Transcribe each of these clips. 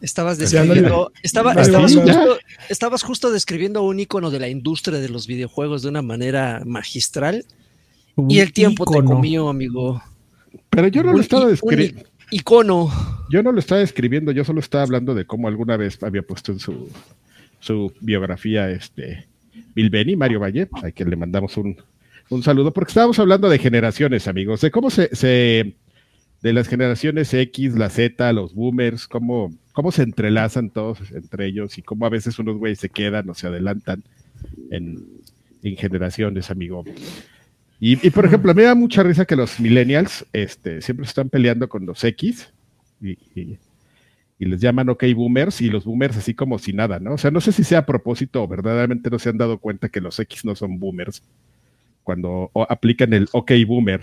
Estabas describiendo, estaba, estabas, justo, estabas justo describiendo un icono de la industria de los videojuegos de una manera magistral. y el tiempo te comió, amigo. Pero yo no lo estaba describiendo. Icono. Yo no lo estaba escribiendo, yo solo estaba hablando de cómo alguna vez había puesto en su, su biografía este Bill Benny, Mario Valle, a quien le mandamos un, un saludo, porque estábamos hablando de generaciones, amigos, de cómo se, se de las generaciones X, la Z, los boomers, cómo, cómo se entrelazan todos entre ellos y cómo a veces unos güeyes se quedan o se adelantan en, en generaciones, amigo. Y, por ejemplo, a mí me da mucha risa que los millennials este, siempre están peleando con los X y, y, les llaman OK boomers y los boomers así como si nada, ¿no? O sea, no sé si sea a propósito o verdaderamente no se han dado cuenta que los X no son boomers cuando aplican el OK boomer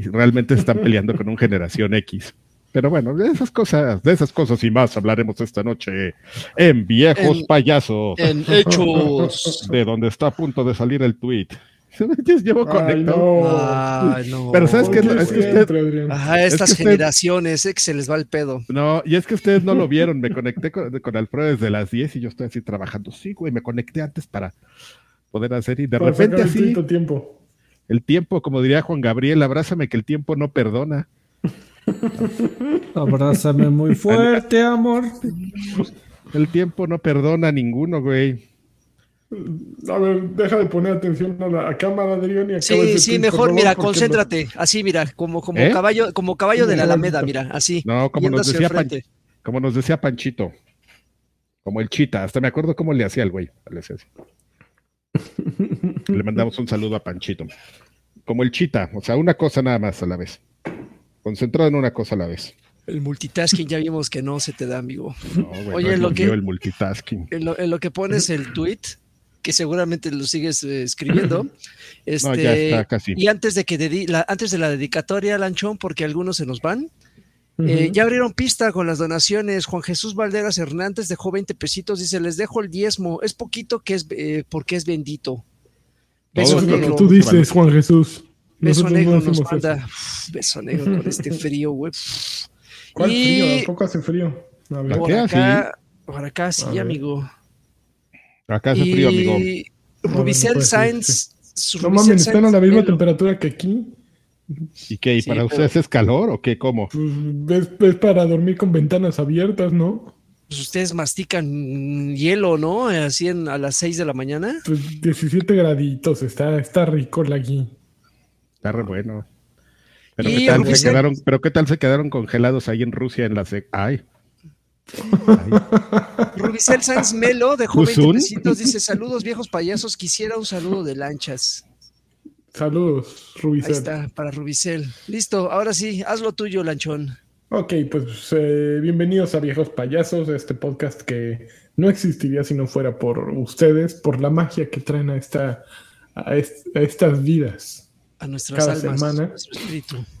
y realmente están peleando con un generación X. Pero bueno, de esas cosas, de esas cosas y más hablaremos esta noche en Viejos Payasos. En Hechos. De donde está a punto de salir el tweet. Llevo conectado. Pero sabes que, es que usted, Ajá, estas generaciones, que se les va el pedo. No, y es que ustedes no lo vieron. Me conecté con, con Alfredo desde las 10 y yo estoy así trabajando. Sí, güey, me conecté antes para poder hacer y de repente así. El tiempo. El tiempo, como diría Juan Gabriel, abrázame que el tiempo no perdona. abrázame muy fuerte, amor. El tiempo no perdona a ninguno, güey. A ver, deja de poner atención a la cámara, Adrián. Y sí, sí, mejor, mira, concéntrate. Así, mira, como, como ¿Eh? caballo, como caballo de la Alameda, mira, así. No, como nos, decía como nos decía Panchito. Como el chita. Hasta me acuerdo cómo le hacía el güey. Le, le mandamos un saludo a Panchito. Como el chita, o sea, una cosa nada más a la vez. Concentrado en una cosa a la vez. El multitasking ya vimos que no se te da, amigo. Oye, lo, que, el multitasking. En lo, en lo, que pones el tweet, que seguramente lo sigues eh, escribiendo. Este, Y antes de que la, antes de la dedicatoria, Lanchón, porque algunos se nos van. Eh, ya abrieron pista con las donaciones. Juan Jesús Valderas Hernández dejó 20 pesitos. Dice: Les dejo el diezmo. Es poquito que es eh, porque es bendito. Beso negro. Tú dices, Juan Jesús. Beso negro nos manda. beso negro con este frío, güey. ¿Cuál frío? ¿A poco hace frío? A ver. Por acá, por acá sí, amigo. Acá hace frío, amigo. Rubicel pues, Sainz. No mames, están a la misma temperatura que aquí. ¿Y qué? ¿Y para ustedes es calor o qué? ¿Cómo? Pues, es, para dormir con ventanas abiertas, ¿no? Pues ustedes mastican hielo, ¿no? Así en, a las 6 de la mañana. Pues 17 graditos, está, está rico la aquí. Está re bueno. Pero, ¿qué tal se quedaron, pero qué tal se quedaron congelados ahí en Rusia en la sec. Ay. Rubicel Sanz Melo dejó 20 pesitos, dice saludos viejos payasos, quisiera un saludo de lanchas. Saludos, Rubicel. Ahí está, para Rubicel. Listo, ahora sí, haz lo tuyo, Lanchón. Ok, pues eh, bienvenidos a Viejos Payasos, este podcast que no existiría si no fuera por ustedes, por la magia que traen a, esta, a, estas vidas. A nuestras cada semana.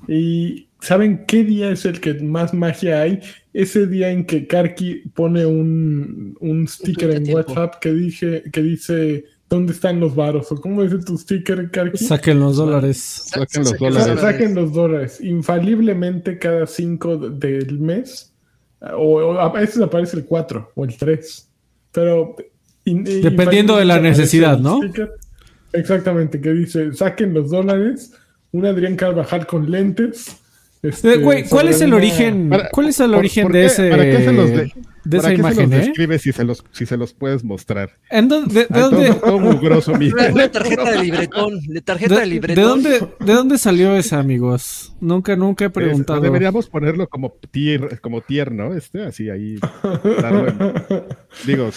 Y ¿saben qué día es el que más magia hay? Ese día en que Karki pone un, un sticker en WhatsApp que, dije, que dice ¿Dónde están los varos? ¿O cómo dice tu sticker, Karki? Saquen los dólares. Saquen los dólares. Saquen los dólares. Infaliblemente cada 5 del mes. O, a veces aparece el 4 o el 3. Pero. Dependiendo de la necesidad, ¿no? exactamente, que dice: saquen los dólares. Un Adrián Carvajal con lentes. Este, Güey, ¿cuál es el origen? ¿Cuál es el origen de ese? ¿Para qué se los de de esa imagen, se los ¿eh? si se los, si se los puedes mostrar. ¿En dónde, de, dónde? Todo, mugroso, mi Una tarjeta de libretón, de tarjeta de, libretón. ¿De dónde, ¿De dónde salió esa, amigos? Nunca, nunca he preguntado. deberíamos ponerlo como tier, como tierno, este, así ahí. digo,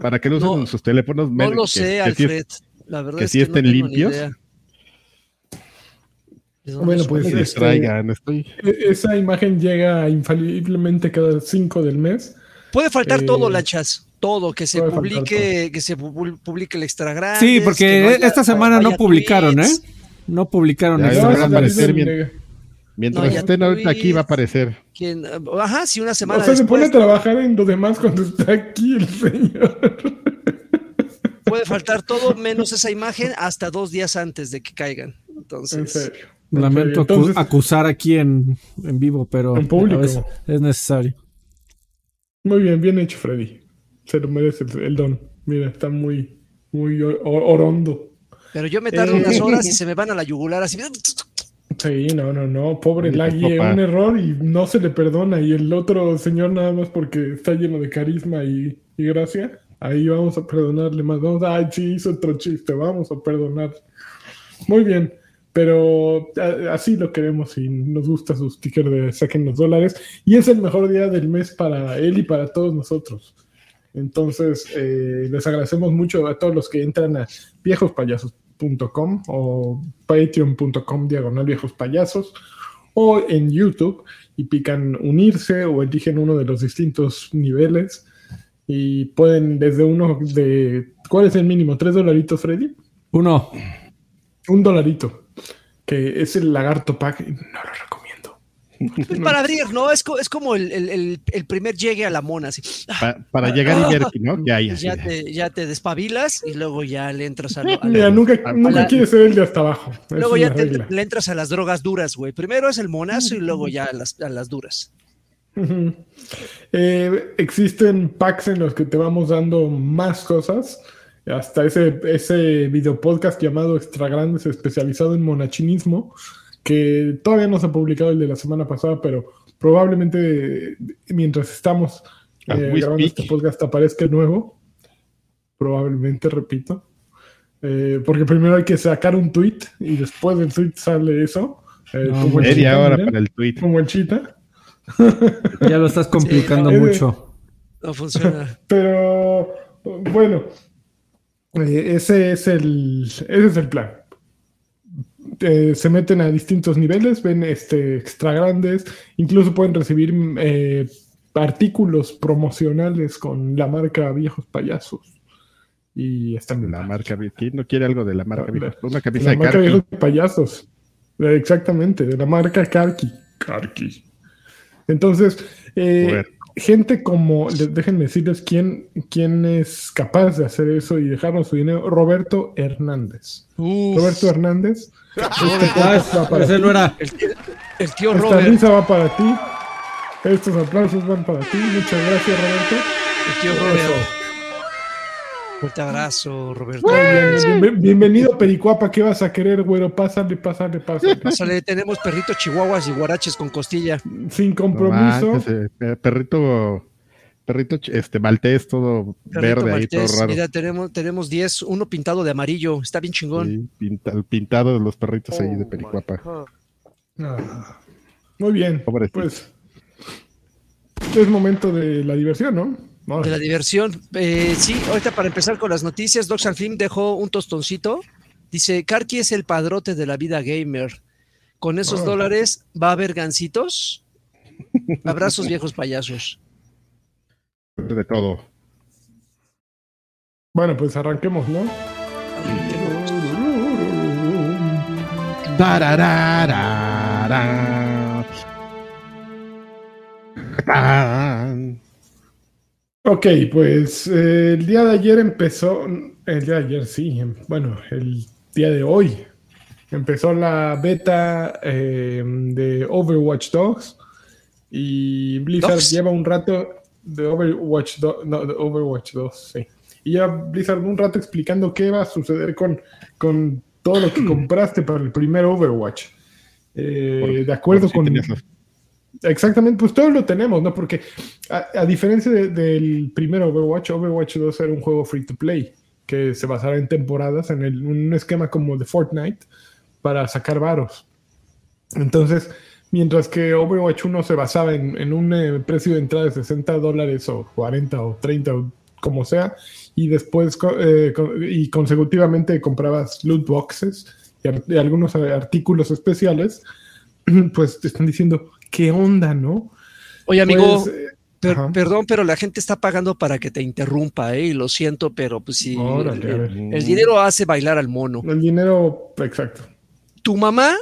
para que lo usen en sus teléfonos. No lo sé, Alfred. la verdad es que, si estén limpios. Bueno, pues este, e-, esa imagen llega infaliblemente cada 5 del mes. Puede faltar todo, eh, Lachas. Todo, que se publique, que se publique el extra grande. Sí, porque esta semana no publicaron, ¿eh? No publicaron. Mientras estén ahorita aquí va a aparecer. Ajá, si una semana. O sea, se pone a trabajar en lo demás cuando está aquí el señor. Puede faltar todo menos esa imagen hasta dos días antes de que caigan. Entonces. En serio. Lamento acusar aquí en, en vivo, pero en público. es necesario. Muy bien, bien hecho, Freddy. Se lo merece el, don. Mira, está muy, muy orondo. Pero yo me tardo unas horas y se me van a la yugular así. Sí, no, no, no. Pobre Lagui, un error y no se le perdona. Y el otro señor, nada más porque está lleno de carisma y, y gracia, ahí vamos a perdonarle más. Vamos, ay, sí, hizo otro chiste, vamos a perdonar. Muy bien. Pero así lo queremos y nos gusta su sticker de saquen los dólares. Y es el mejor día del mes para él y para todos nosotros. Entonces, eh, les agradecemos mucho a todos los que entran a viejospayasos.com o patreon.com diagonal viejos payasos o en YouTube y pican unirse o eligen uno de los distintos niveles y pueden desde uno de... ¿Cuál es el mínimo? ¿Tres dolaritos, Freddy? Uno. Un dolarito que es el lagarto pack, no lo recomiendo. Pues para abrir, ¿no? Es, es como el, primer llegue a la mona, así. para llegar y ver, ¿no? Ya, ya, te, ya te despabilas y luego ya le entras a... Mira, nunca, nunca quieres ser el de hasta abajo. Luego ya le entras a las drogas duras, güey. Primero es el monazo y luego ya a las, a las duras. Eh, existen packs en los que te vamos dando más cosas hasta ese, ese video podcast llamado Extra Grandes, especializado en monachinismo, que todavía no se ha publicado el de la semana pasada, pero probablemente mientras estamos eh, grabando este podcast aparezca el nuevo. Probablemente, repito. Eh, porque primero hay que sacar un tweet y después del tweet sale eso. Eh, como media hora para el tweet. Como el chita. Ya lo estás complicando mucho. No funciona. Pero bueno, eh, ese, es el, ese es el plan. Eh, se meten a distintos niveles, ven este, extra grandes, incluso pueden recibir eh, artículos promocionales con la marca Viejos Payasos. Y están la marca ¿Quién no quiere algo de la marca Viejos? Una camisa la marca Viejos Payasos. Exactamente, de la marca Karki. Karki. Entonces, eh, gente como, déjenme decirles quién, quién es capaz de hacer eso y dejarnos su dinero. Roberto Hernández. Roberto Hernández. Este va para ti. No era. El, tío Esta Robert. risa va para ti. Estos aplausos van para ti. Muchas gracias, Roberto. El tío Robert. Fuerte abrazo, Roberto. bienvenido, Pericuapa. ¿Qué vas a querer, güero? Pásale, pásale, pásale. Pásale, tenemos perritos chihuahuas y guaraches con costilla. Sin compromiso. Eh, perrito, perrito este maltés, todo verde ahí, todo raro. Mira, tenemos, tenemos 10, uno pintado de amarillo. Está bien chingón. Sí, pintado de los perritos ahí de oh Pericuapa. Ah, muy bien. Pues es momento de la diversión, ¿no? De la diversión. Eh, sí, ahorita para empezar con las noticias, Doc Film dejó un tostoncito. Dice, Karki es el padrote de la vida gamer. Con esos dólares va a haber gancitos. Abrazos viejos payasos. De todo. Bueno, pues arranquemos, ¿no? Ok, pues eh, el día de ayer empezó, el día de ayer sí, em, bueno, el día de hoy empezó la beta eh, de Overwatch 2 y Blizzard lleva un rato de Overwatch 2, no, de Overwatch 2, sí. Y ya Blizzard un rato explicando qué va a suceder con, con todo lo que compraste para el primer Overwatch. Eh, de acuerdo con... Exactamente, pues todos lo tenemos, ¿no? Porque a, diferencia del primer Overwatch, Overwatch 2 era un juego free to play que se basaba en temporadas, en un esquema como de Fortnite para sacar varos. Entonces, mientras que Overwatch 1 se basaba en, un eh, precio de entrada de 60 dólares o 40 o 30 o como sea, y después eh, y consecutivamente comprabas loot boxes y, y algunos artículos especiales, pues te están diciendo, ¿qué onda, no? Oye, amigo, pues, eh, perdón, pero la gente está pagando para que te interrumpa, ¿eh? Y lo siento, pero pues sí, el, dinero hace bailar al mono. El dinero, exacto. Tu mamá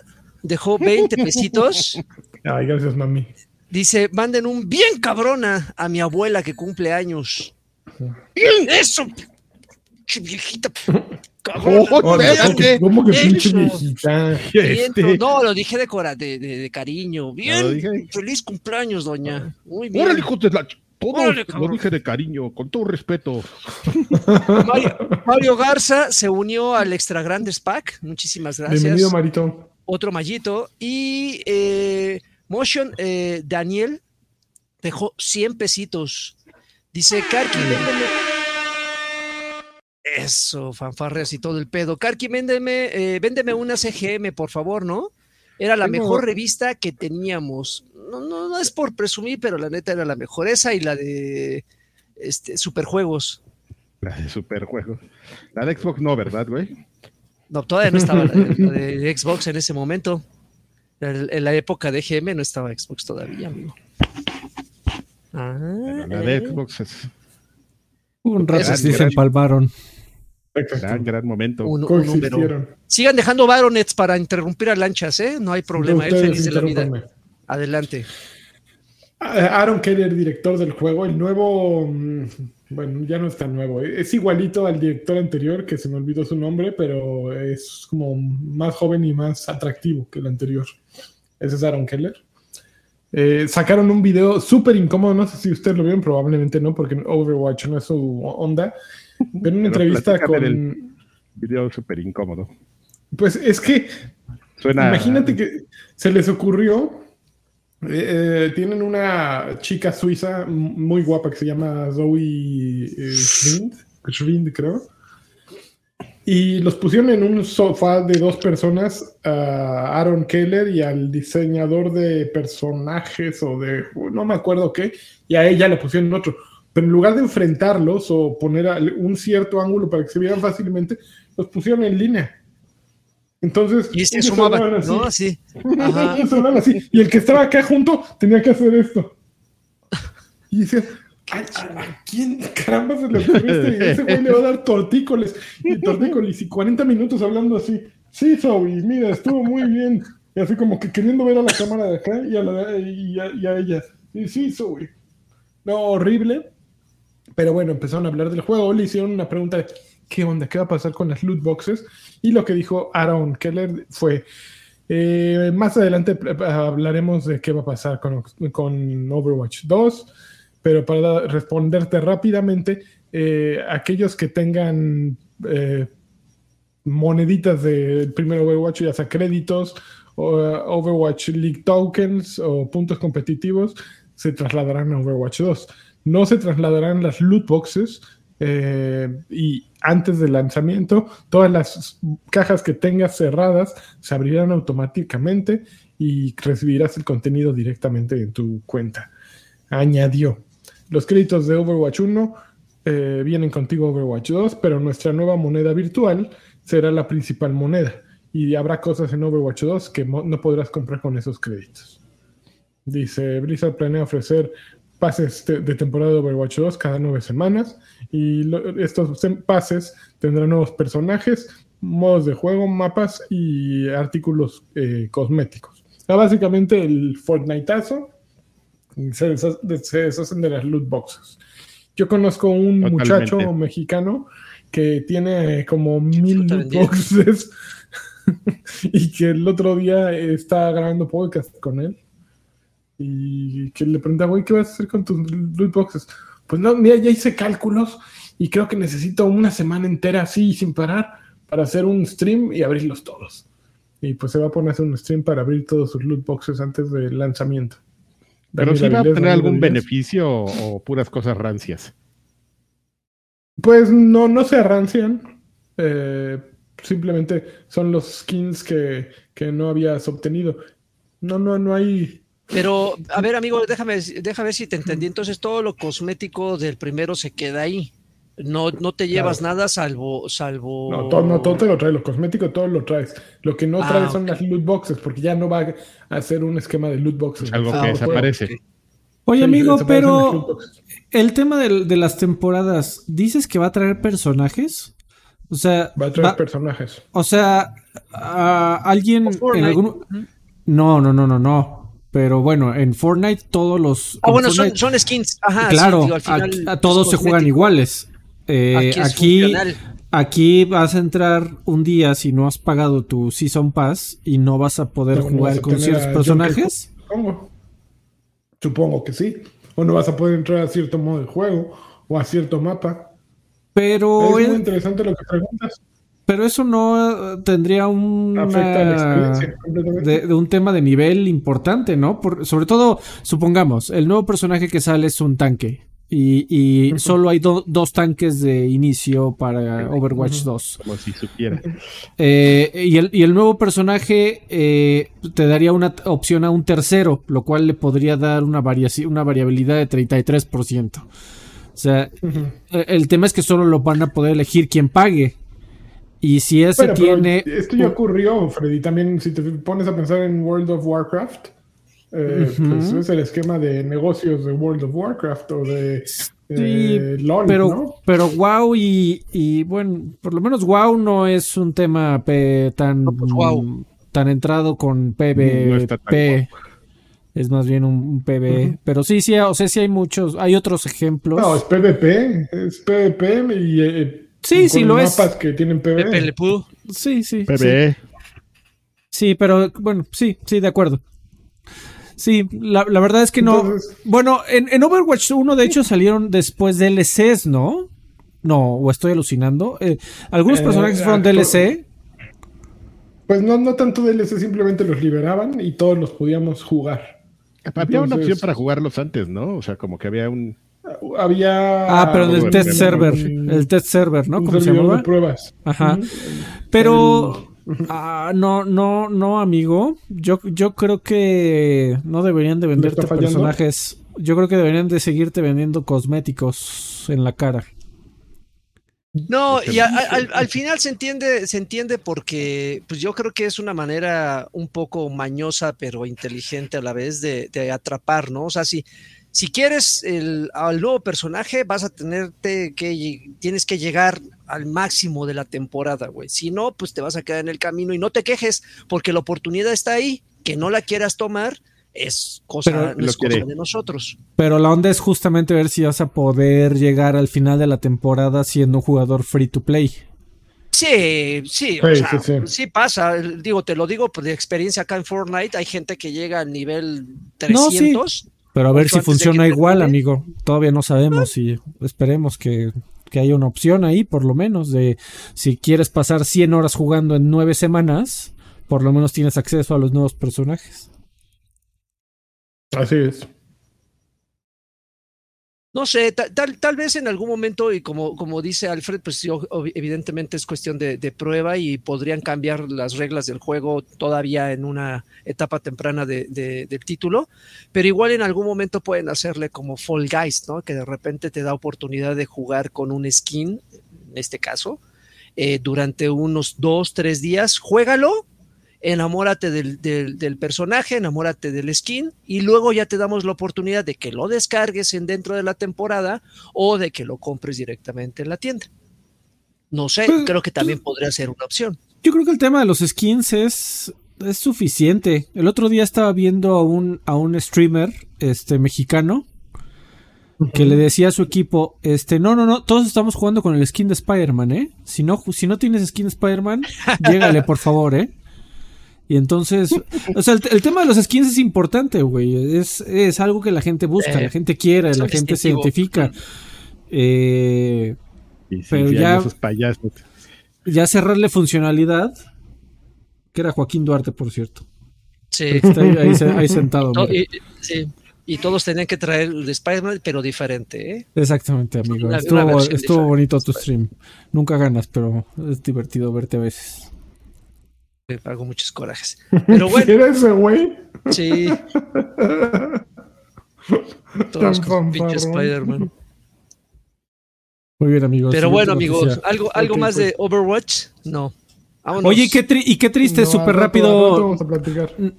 dejó 20 pesitos. Ay, gracias, mami. Dice, manden un bien cabrona a mi abuela que cumple años. ¡Eso! viejita. ¿Cómo que pinche viejita? Este. No, lo dije de, de, de, cariño. Bien, feliz cumpleaños, doña. Muy bien. Órale, hijo de la todo lo dije de cariño, con todo respeto. Mario, Garza se unió al Extra Grandes Pack. Muchísimas gracias. Bienvenido, Marito. Otro mallito. Y eh, Motion eh, Daniel dejó 100 pesitos. Dice, Karki, véndeme. Eso, fanfarreas y todo el pedo. Karki, véndeme, eh, véndeme una CGM, por favor, ¿no? Era la mejor revista que teníamos. No, no, no es por presumir, pero la neta era la mejor. Esa y la de este, Superjuegos. La de Superjuegos. La de Xbox no, ¿verdad, güey? No, todavía no estaba la de, Xbox en ese momento. En, la época de GM no estaba Xbox todavía, amigo. Ah, la de eh. Xbox es... Un rato sí se empalmaron. Gran, gran momento. Un, Sigan dejando baronets para interrumpir a lanchas, ¿eh? No hay problema, él feliz de la vida. Adelante. Aaron Keller, director del juego, el nuevo, mm, bueno, ya no es tan nuevo, ¿eh? es igualito al director anterior, que se me olvidó su nombre, pero es como más joven y más atractivo que el anterior. Ese es Aaron Keller. Eh, sacaron un video súper incómodo, no sé si ustedes lo vieron, probablemente no, porque Overwatch no es su onda, pero una entrevista con... El video súper incómodo. Pues es que, imagínate que se les ocurrió eh, eh, tienen una chica suiza muy guapa que se llama Zoe eh, creo. Y los pusieron en un sofá de dos personas, a Aaron Keller y al diseñador de personajes o de, no me acuerdo qué, y a ella le pusieron otro. Pero en lugar de enfrentarlos o poner un cierto ángulo para que se vieran fácilmente, los pusieron en línea. Entonces, y se sumaban, ¿no? Así. así. Y el que estaba acá junto tenía que hacer esto. Y decía, ¿a, quién caramba se le ocurrió este? Ese güey le va a dar tortícoles y tortícoles y 40 minutos hablando así. Sí, Zoe, mira, estuvo muy bien. Y así como que queriendo ver a la cámara de acá y a, la, y a, ella. Y sí, Zoe. No, horrible. Pero bueno, empezaron a hablar del juego. Le hicieron una pregunta de ¿qué onda? ¿Qué va a pasar con las loot boxes? Y lo que dijo Aaron Keller fue, eh, más adelante hablaremos de qué va a pasar con, Overwatch 2, pero para responderte rápidamente, eh, aquellos que tengan eh, moneditas del primer Overwatch, ya sea créditos, Overwatch League tokens o puntos competitivos, se trasladarán a Overwatch 2. No se trasladarán las loot boxes, eh, y antes del lanzamiento, todas las cajas que tengas cerradas se abrirán automáticamente y recibirás el contenido directamente en tu cuenta. Añadió. Los créditos de Overwatch 1 eh, vienen contigo Overwatch 2, pero nuestra nueva moneda virtual será la principal moneda y habrá cosas en Overwatch 2 que no podrás comprar con esos créditos. Dice, Blizzard planea ofrecer pases de temporada de Overwatch 2 cada nueve semanas y estos pases tendrán nuevos personajes, modos de juego, mapas y artículos eh, cosméticos. básicamente el Fortniteazo se, se deshacen de las loot boxes. Yo conozco un muchacho mexicano que tiene como mil loot boxes y que el otro día está grabando podcast con él y que le preguntaba, güey, ¿qué vas a hacer con tus loot boxes? Pues no, mira, ya hice cálculos y creo que necesito una semana entera así sin parar para hacer un stream y abrirlos todos. Y pues se va a poner a hacer un stream para abrir todos sus loot boxes antes del lanzamiento. Pero si va a tener algún beneficio o puras cosas rancias. Pues no, no se rancian. Eh, simplemente son los skins que, que no habías obtenido. No, no, no hay pero, a ver, amigo, déjame, déjame ver si te entendí. Entonces, todo lo cosmético del primero se queda ahí. No, no te llevas nada salvo, salvo. No todo, no, todo te lo traes, lo cosmético todo lo traes. Lo que no ah, traes son las loot boxes, porque ya no va a hacer un esquema de loot boxes. Algo que ah, desaparece. Oye, amigo, pero el tema de, las temporadas, ¿dices que va a traer personajes? O sea. Va a traer personajes. O sea, alguien en algún. No, no, no, no, no. Pero bueno, en Fortnite todos los. Ah, bueno, son, skins. Ajá, claro, a, todos se juegan iguales. Eh, aquí, aquí, vas a entrar un día si no has pagado tu Season Pass y no vas a poder jugar con ciertos personajes. Supongo. Supongo que sí. o no vas a poder entrar a cierto modo de juego o a cierto mapa. Pero es muy interesante lo que preguntas. Pero eso no eh, tendría un de, un tema de nivel importante, ¿no? sobre todo, supongamos, el nuevo personaje que sale es un tanque. Y, solo hay dos tanques de inicio para Overwatch 2. Como si supiera. Eh, y, el, y, el, nuevo personaje eh, te daría una opción a un tercero, lo cual le podría dar una, una variabilidad de 33%. O sea, el tema es que solo lo van a poder elegir quien pague. Y si ese tiene. esto ya ocurrió, Freddy. También, si te pones a pensar en World of Warcraft, eh, pues es el esquema de negocios de World of Warcraft o de. LOL, pero, pero WoW y, bueno, por lo menos WoW no es un tema tan, pues tan entrado con PvP. es más bien un, PvE. Pero sí, sí, o sea, sí hay muchos, hay otros ejemplos. No, es PvP, es PvP y eh, Sí, sí, lo es. que tienen PvE. Sí, sí. PvE. Sí. pero bueno, sí, sí, de acuerdo. Sí, la, verdad es que no. bueno, en, Overwatch 1, de hecho, salieron después DLCs, ¿no? No, o estoy alucinando. Eh, algunos eh, personajes fueron DLC. Pues no, no tanto DLC, simplemente los liberaban y todos los podíamos jugar. Había una opción para jugarlos antes, ¿no? O sea, como que había un había. Ah, pero del test server. El test server, ¿no? ¿Cómo se llamaba? pruebas. Ajá. Pero. Ah, no, no, no, amigo. Yo, yo creo que no deberían de venderte personajes. Yo creo que deberían de seguirte vendiendo cosméticos en la cara. No, y al, final se entiende, se entiende porque pues yo creo que es una manera un poco mañosa pero inteligente a la vez de, de atrapar, ¿no? O sea, si, si quieres el, al nuevo personaje, vas a tenerte que, tienes que llegar al máximo de la temporada, güey. Si no, pues te vas a quedar en el camino y no te quejes, porque la oportunidad está ahí, que no la quieras tomar, es cosa, de nosotros. Pero la onda es justamente ver si vas a poder llegar al final de la temporada siendo un jugador free to play. Sí, sí, o sea, sí, pasa. Digo, te lo digo por de experiencia acá en Fortnite. Hay gente que llega al nivel 300 pero a ver si funciona igual, amigo. Todavía no sabemos y esperemos que, que haya una opción ahí, por lo menos, de si quieres pasar 100 horas jugando en 9 semanas, por lo menos tienes acceso a los nuevos personajes. Así es. No sé, tal, tal vez en algún momento, y como, como dice Alfred, pues evidentemente es cuestión de, prueba y podrían cambiar las reglas del juego todavía en una etapa temprana de, del título, pero igual en algún momento pueden hacerle como Fall Guys, ¿no? Que de repente te da oportunidad de jugar con un skin, en este caso, eh, durante unos dos, tres días, juégalo enamórate del, personaje, enamórate del skin y luego ya te damos la oportunidad de que lo descargues en dentro de la temporada o de que lo compres directamente en la tienda. No sé, pues, creo que también podría ser una opción. Yo creo que el tema de los skins es, es suficiente. El otro día estaba viendo a un, a un streamer este, mexicano que le decía a su equipo, este, no, no, no, todos estamos jugando con el skin de Spider-Man, ¿eh? Si no, si no tienes skin de Spider-Man, llégale, por favor, ¿eh? Y entonces, o sea, el, tema de los skins es importante, güey. Es, es algo que la gente busca, la gente quiere, la gente se identifica. Eh, pero ya, ya cerrarle funcionalidad, que era Joaquín Duarte, por cierto. Sí. Está ahí, sentado. y, sí. Y todos tenían que traer el Spider-Man, pero diferente, ¿eh? Exactamente, amigo. estuvo, estuvo bonito tu stream. Nunca ganas, pero es divertido verte a veces hago muchos corajes. Pero bueno. ¿Eres ese güey? Sí. Todos con pinche Spider-Man. Muy bien, amigos. Pero bueno, amigos, ¿algo, algo más de pues. Overwatch? No. Oye, qué y qué triste, súper rápido.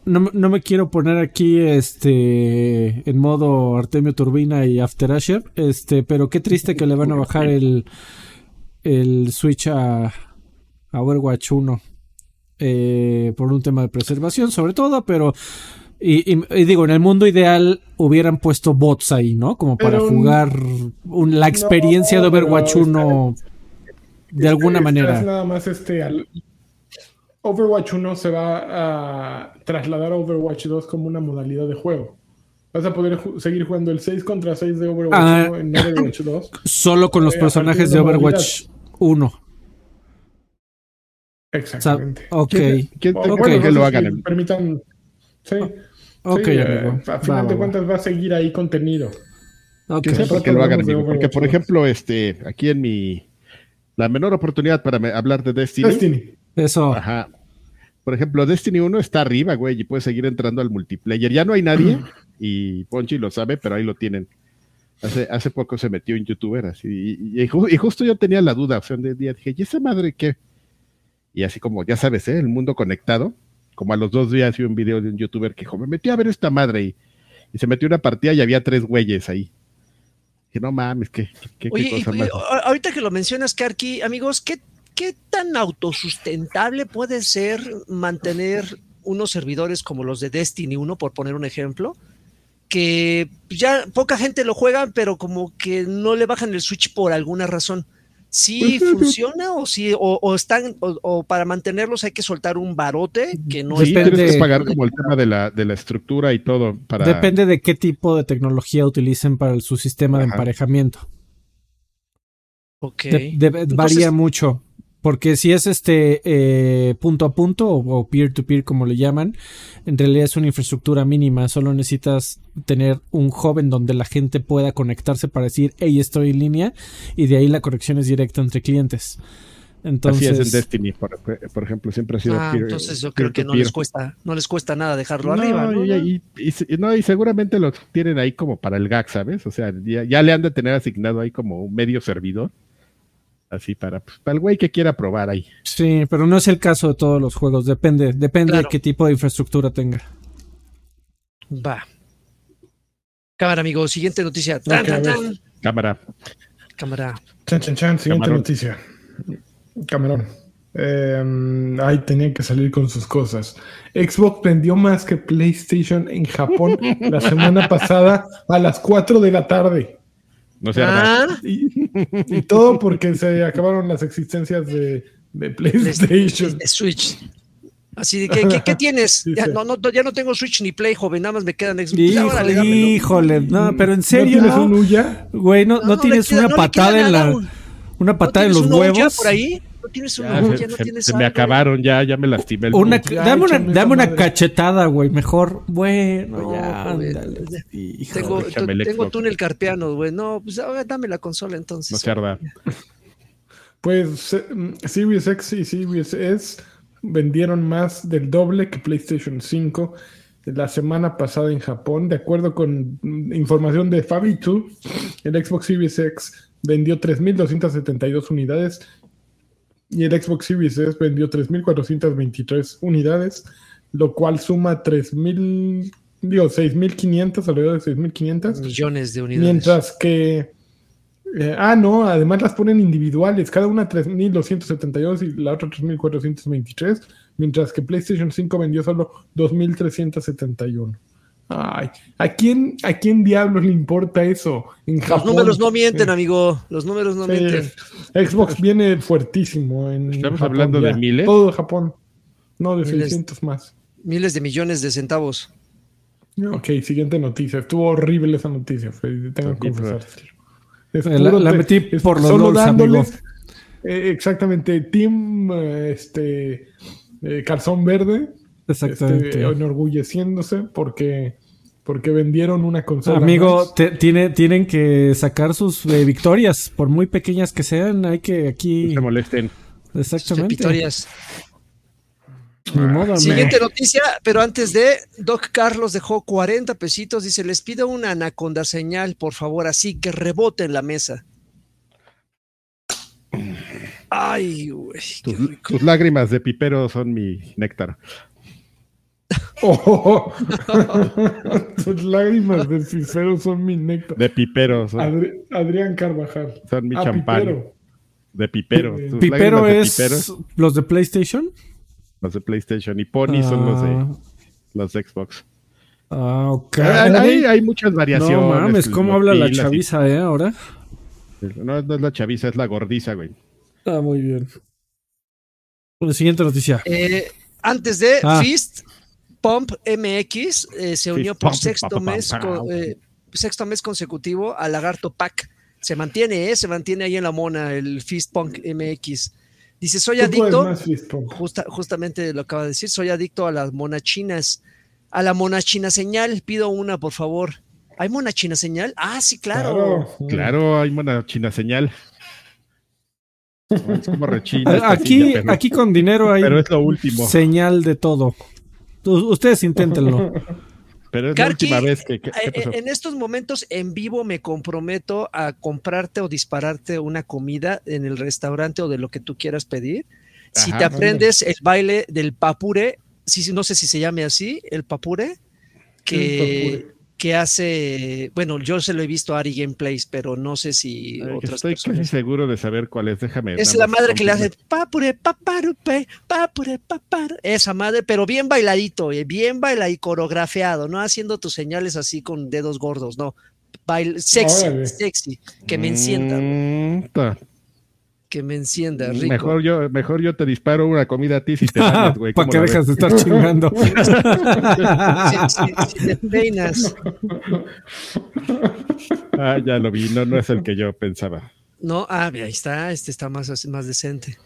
No, no, me quiero poner aquí este en modo Artemio Turbina y After Asher, este, pero qué triste que le van a bajar el, el Switch a, a Overwatch 1 eh, por un tema de preservación sobre todo, pero... Y, digo, en el mundo ideal hubieran puesto bots ahí, ¿no? Como para jugar la experiencia de Overwatch 1 de alguna manera. nada más este Overwatch 1 se va a trasladar a Overwatch 2 como una modalidad de juego. Vas a poder seguir jugando el 6 contra 6 de Overwatch ah, en Overwatch 2. Solo con los eh, personajes de, Overwatch 1. Exactamente. ok. que lo hagan. permitan. Sí. Ok, eh, a final de cuentas va a seguir ahí contenido. Okay. Que lo hagan, amigo. Porque, por ejemplo, este, aquí en mi. La menor oportunidad para hablar de Destiny. Destiny. Eso. Ajá. Por ejemplo, Destiny 1 está arriba, güey, y puede seguir entrando al multiplayer. Ya no hay nadie, y Ponchi lo sabe, pero ahí lo tienen. Hace, hace poco se metió un youtuber así, y, y, justo yo tenía la duda, o sea, un día dije, ¿y esa madre qué? Y así como, ya sabes, ¿eh? el mundo conectado. Como a los dos días vi un video de un youtuber que dijo, me metí a ver esta madre y, y se metió una partida y había tres güeyes ahí. Que no mames, qué, qué, cosa más. Ahorita que lo mencionas, Karki, amigos, ¿qué, ¿qué tan autosustentable puede ser mantener unos servidores como los de Destiny 1, por poner un ejemplo? Que ya poca gente lo juega, pero como que no le bajan el switch por alguna razón. ¿Sí pues, funciona o sí, o, están, o, para mantenerlos hay que soltar un barote que no sí, tienes que pagar como el tema de la, de la estructura y todo. Para... Depende de qué tipo de tecnología utilicen para su sistema de emparejamiento. Ok. varía mucho. Porque si es este eh, punto a punto o peer-to-peer como le llaman, en realidad es una infraestructura mínima. Solo necesitas tener un joven donde la gente pueda conectarse para decir, hey, estoy en línea. Y de ahí la conexión es directa entre clientes. Entonces, Así es en Destiny, por, ejemplo, siempre ha sido ah, Entonces yo creo que no les cuesta, no les cuesta nada dejarlo arriba. ¿no? Y, no, y seguramente lo tienen ahí como para el GAG, ¿sabes? O sea, ya, ya le han de tener asignado ahí como un medio servidor Así para, pues, para el güey que quiera probar ahí. Sí, pero no es el caso de todos los juegos. Depende, depende de qué tipo de infraestructura tenga. Va. Cámara, amigo. Siguiente noticia. Cámara. Cámara. Chan, chan, chan. Siguiente noticia. Camarón. Eh, ahí tenían que salir con sus cosas. Xbox vendió más que PlayStation en Japón la semana pasada a las 4 de la tarde. No sé. Ah. Y, todo porque se acabaron las existencias de, PlayStation. De Switch. Así de ¿qué, tienes? Ya no, no, tengo Switch ni Play, joven, nada más me quedan Xbox. Híjole, no, pero en serio. ¿No tienes un Uya? Güey, no, tienes una patada en la. Una patada en los huevos. por ahí? Tienes ya, no tienes se me acabaron, ya, ya me lastimé. El una, dame una, dame una cachetada, güey, mejor. Bueno, ya, tengo, tengo túnel carpiano, güey. No, pues dame la consola entonces. No se arda. Pues Series X y Series S vendieron más del doble que PlayStation 5 la semana pasada en Japón. De acuerdo con información de Fabi2, el Xbox Series X vendió 3.272 unidades y el Xbox Series S vendió 3.423 unidades, lo cual suma 3.000, digo, 6.500, alrededor de 6.500. Millones de unidades. Mientras que... Eh, ah, no, además las ponen individuales, cada una 3.272 y la otra 3.423, mientras que PlayStation 5 vendió solo 2.371. Ay, ¿a quién, ¿a quién diablos le importa eso? Los números no mienten, amigo. Los números no mienten. Xbox viene fuertísimo. En Estamos hablando de miles. Todo Japón. No, de 600 más. Miles de millones de centavos. Ok, siguiente noticia. Estuvo horrible esa noticia, Tengo que confesar. La, metí por los solo dándoles, eh, exactamente, Team este, eh, Calzón Verde Exactamente. Este, enorgulleciéndose porque, porque vendieron una consola. Amigo, tiene, tienen que sacar sus eh, victorias, por muy pequeñas que sean, hay que aquí. No se molesten. Exactamente. Victorias. Siguiente noticia, pero antes de, Doc Carlos dejó 40 pesitos, dice, les pido una anaconda señal, por favor, así que rebote en la mesa. Ay, güey. tus, lágrimas de pipero son mi néctar. Oh, tus lágrimas de pipero son mi néctar. De pipero. Adrián Carvajal. Son mi ah, champán. De pipero. ¿Pipero es los de PlayStation? Los de PlayStation. Y Pony son los de ah. los Xbox. Ah, ok. Hay, hay, muchas variaciones. No mames, ¿cómo habla la chaviza, eh, ahora? No, no es la chaviza, es la gordiza, güey. Ah, muy bien. Bueno, siguiente noticia. Eh, antes de Fist, Pump MX eh, se unió por sexto mes, eh, sexto mes consecutivo a Lagarto Pack. Se mantiene, ¿eh? se mantiene ahí en la mona el Fist Punk MX. Dice, soy adicto, justamente lo acaba de decir, soy adicto a las monachinas, a la monachina señal, pido una, por favor. ¿Hay monachina señal? Ah, sí, claro. Claro, hay monachina señal. Es como rechina. Aquí, aquí con dinero hay pero es lo último. señal de todo. Ustedes inténtenlo. Pero es la última vez que. Eh, en estos momentos en vivo me comprometo a comprarte o dispararte una comida en el restaurante o de lo que tú quieras pedir. si te aprendes el baile del papure, si, no sé si se llame así, el papure, que que hace, bueno, yo se lo he visto a Ari Gameplays, pero no sé si Estoy casi seguro de saber cuál es, déjame. Es la madre que le hace papure, paparupe, papure, papar, esa madre, pero bien bailadito, eh, bien bailado y coreografiado, no haciendo tus señales así con dedos gordos, no. Bail sexy, sexy, que me encienda. Mm, que me encienda, rico. Mejor yo, mejor yo te disparo una comida a ti si te bañas, güey. Para que dejas de estar chingando. si, te peinas. Ah, ya lo vi, no, no es el que yo pensaba. No, ah, ahí está, este está más, más decente.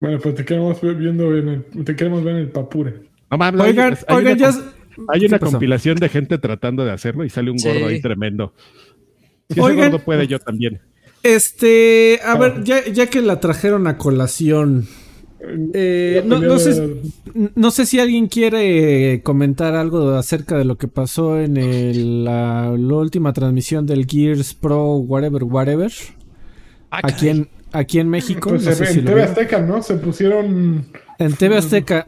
Bueno, pues te queremos viendo en el, te queremos ver en el papure. oigan, hay, oigan, ya... Hay una compilación de gente tratando de hacerlo y sale un gordo ahí tremendo. Si ese gordo puede, yo también. Este, a ver, ya, que la trajeron a colación, eh, no, sé, no, sé, si alguien quiere comentar algo acerca de lo que pasó en la, última transmisión del Gears Pro Whatever Whatever. Ah, aquí, en, aquí en México. Pues en TV Azteca, ¿no? Se pusieron... En TV Azteca.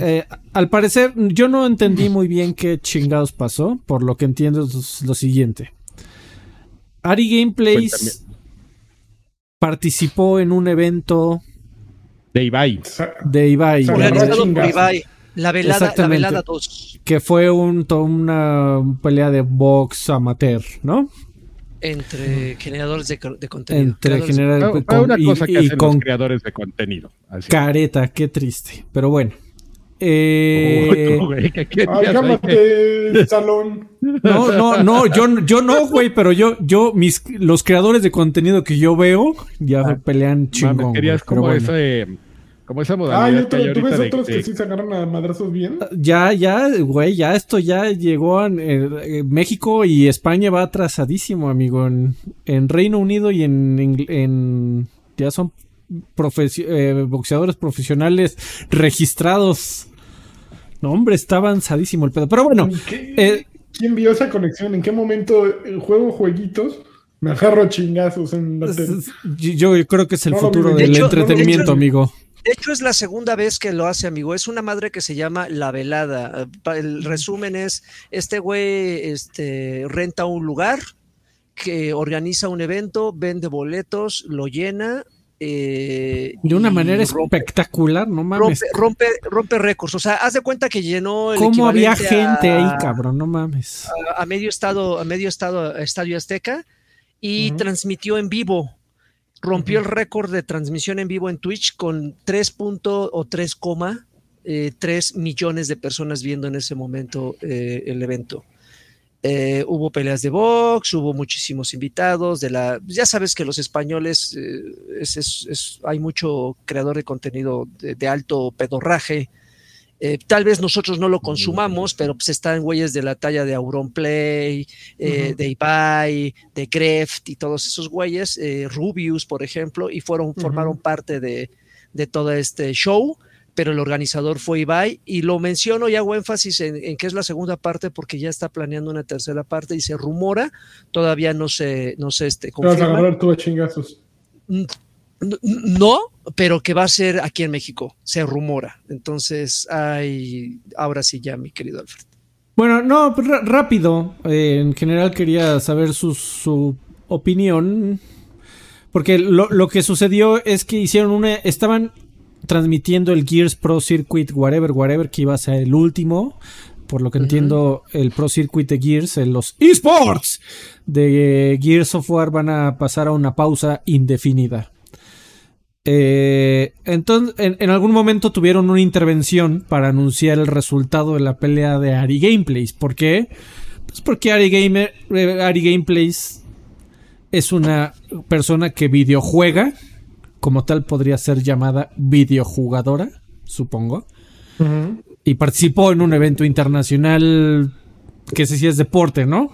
Eh, al parecer, yo no entendí muy bien qué chingados pasó. Por lo que entiendo es lo siguiente. Ari Gameplays participó en un evento de Ibai. De Ibai. La velada, la velada 2. Que fue un, una pelea de box amateur, ¿no? Entre generadores de, contenido. Entre generadores de contenido. Una cosa que hacen con los creadores de contenido. Careta, qué triste. Pero bueno. Eh, salón. No, no, no, yo, yo no, güey, pero yo, yo, mis, los creadores de contenido que yo veo ya ah, pelean chingón. querías como ese, como esa modalidad. Ah, ¿tú ves otros que sí se agarran a madrazos bien? Ya, ya, güey, ya esto ya llegó a eh, México y España va atrasadísimo, amigo. En, en Reino Unido y en, en ya son eh, boxeadores profesionales registrados no, hombre, está avanzadísimo el pedo. Pero bueno. Eh, ¿Quién vio esa conexión? ¿En qué momento juego jueguitos? Me agarro chingazos en la tele. Yo creo que es el futuro del entretenimiento, amigo. De hecho, es la segunda vez que lo hace, amigo. Es una madre que se llama La Velada. El resumen es, este güey este, renta un lugar, que organiza un evento, vende boletos, lo llena, eh, de una manera espectacular, no mames. Rompe, rompe, récords. O sea, haz de cuenta que llenó el ¿Cómo había gente ahí, cabrón? No mames. A, medio estado, a medio estado, Estadio Azteca, y transmitió en vivo. Rompió el récord de transmisión en vivo en Twitch con 3. o 3, 3 eh, millones de personas viendo en ese momento eh, el evento. Eh, hubo peleas de box, hubo muchísimos invitados de la, ya sabes que los españoles eh, hay mucho creador de contenido de, alto pedorraje. Eh, tal vez nosotros no lo consumamos, pero pues están güeyes de la talla de Auronplay, de Ibai, de Greft y todos esos güeyes, Rubius, por ejemplo, y fueron, formaron parte de, de todo este show pero el organizador fue Ibai y lo menciono y hago énfasis en, que es la segunda parte porque ya está planeando una tercera parte y se rumora, todavía no se, no se este, confirma. tú a chingazos. No, pero que va a ser aquí en México, se rumora. Entonces, hay, ahora sí ya, mi querido Alfred. Bueno, no, pues rápido. Eh, en general quería saber su, su opinión. Porque lo, lo, que sucedió es que hicieron una. Estaban transmitiendo el Gears Pro Circuit, whatever, whatever, que iba a ser el último. Por lo que entiendo, el Pro Circuit de Gears, en los esports de Gears Software van a pasar a una pausa indefinida. Eh, entonces, en, algún momento tuvieron una intervención para anunciar el resultado de la pelea de Ari Gameplays. ¿Por qué? Pues porque Ari, Gamer, eh, Ari Gameplays es una persona que videojuega, como tal podría ser llamada videojugadora, supongo. Y participó en un evento internacional que sé si es deporte, ¿no?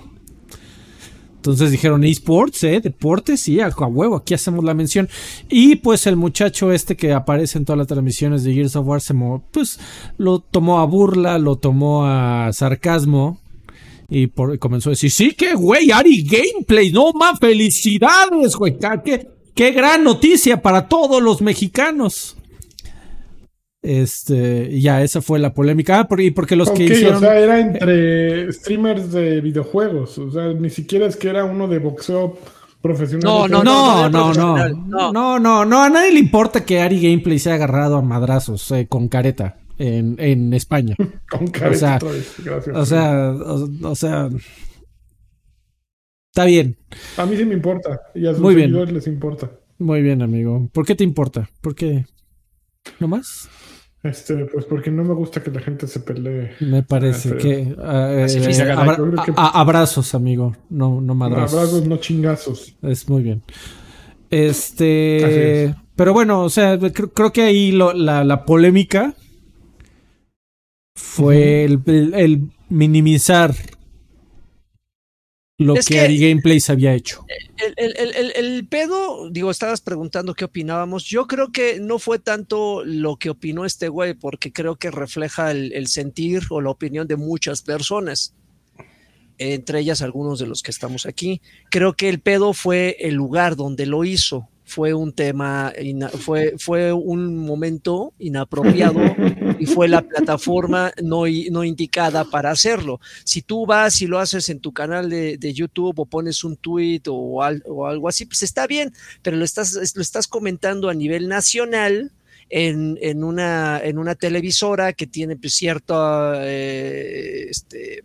Entonces dijeron esports, ¿eh? Deportes, sí, a, huevo, aquí hacemos la mención. Y pues el muchacho este que aparece en todas las transmisiones de Gears of War, se pues lo tomó a burla, lo tomó a sarcasmo. Y comenzó a decir, sí, qué güey, Ari Gameplay, no más felicidades, güey, qué, qué gran noticia para todos los mexicanos. Este, ya, esa fue la polémica. Ah, y porque los que hicieron. O sea, era entre streamers de videojuegos. O sea, ni siquiera es que era uno de boxeo profesional. No, no, no, no, no, no, no, no, A nadie le importa que Ari Gameplay se haya agarrado a madrazos eh, con careta en, en España. con careta. O sea, o sea, Está bien. A mí sí me importa. Y a sus seguidores les importa. Muy bien, amigo. ¿Por qué te importa? ¿Por qué? ¿No más? Este, pues porque no me gusta que la gente se pelee. Me parece que, abrazos, amigo, no, no madrazos. Abrazos, no chingazos. Es muy bien. Este, pero bueno, o sea, creo, que ahí la, polémica fue el, minimizar lo que, Ari Gameplays había hecho. El, pedo, digo, estabas preguntando qué opinábamos. Yo creo que no fue tanto lo que opinó este güey, porque creo que refleja el, sentir o la opinión de muchas personas, entre ellas algunos de los que estamos aquí. Creo que el pedo fue el lugar donde lo hizo fue un tema, fue, fue un momento inapropiado y fue la plataforma no, no indicada para hacerlo. Si tú vas y lo haces en tu canal de, YouTube o pones un tweet o, algo así, pues está bien, pero lo estás, lo estás comentando a nivel nacional. En, una, en una televisora que tiene pues, cierto, eh, este,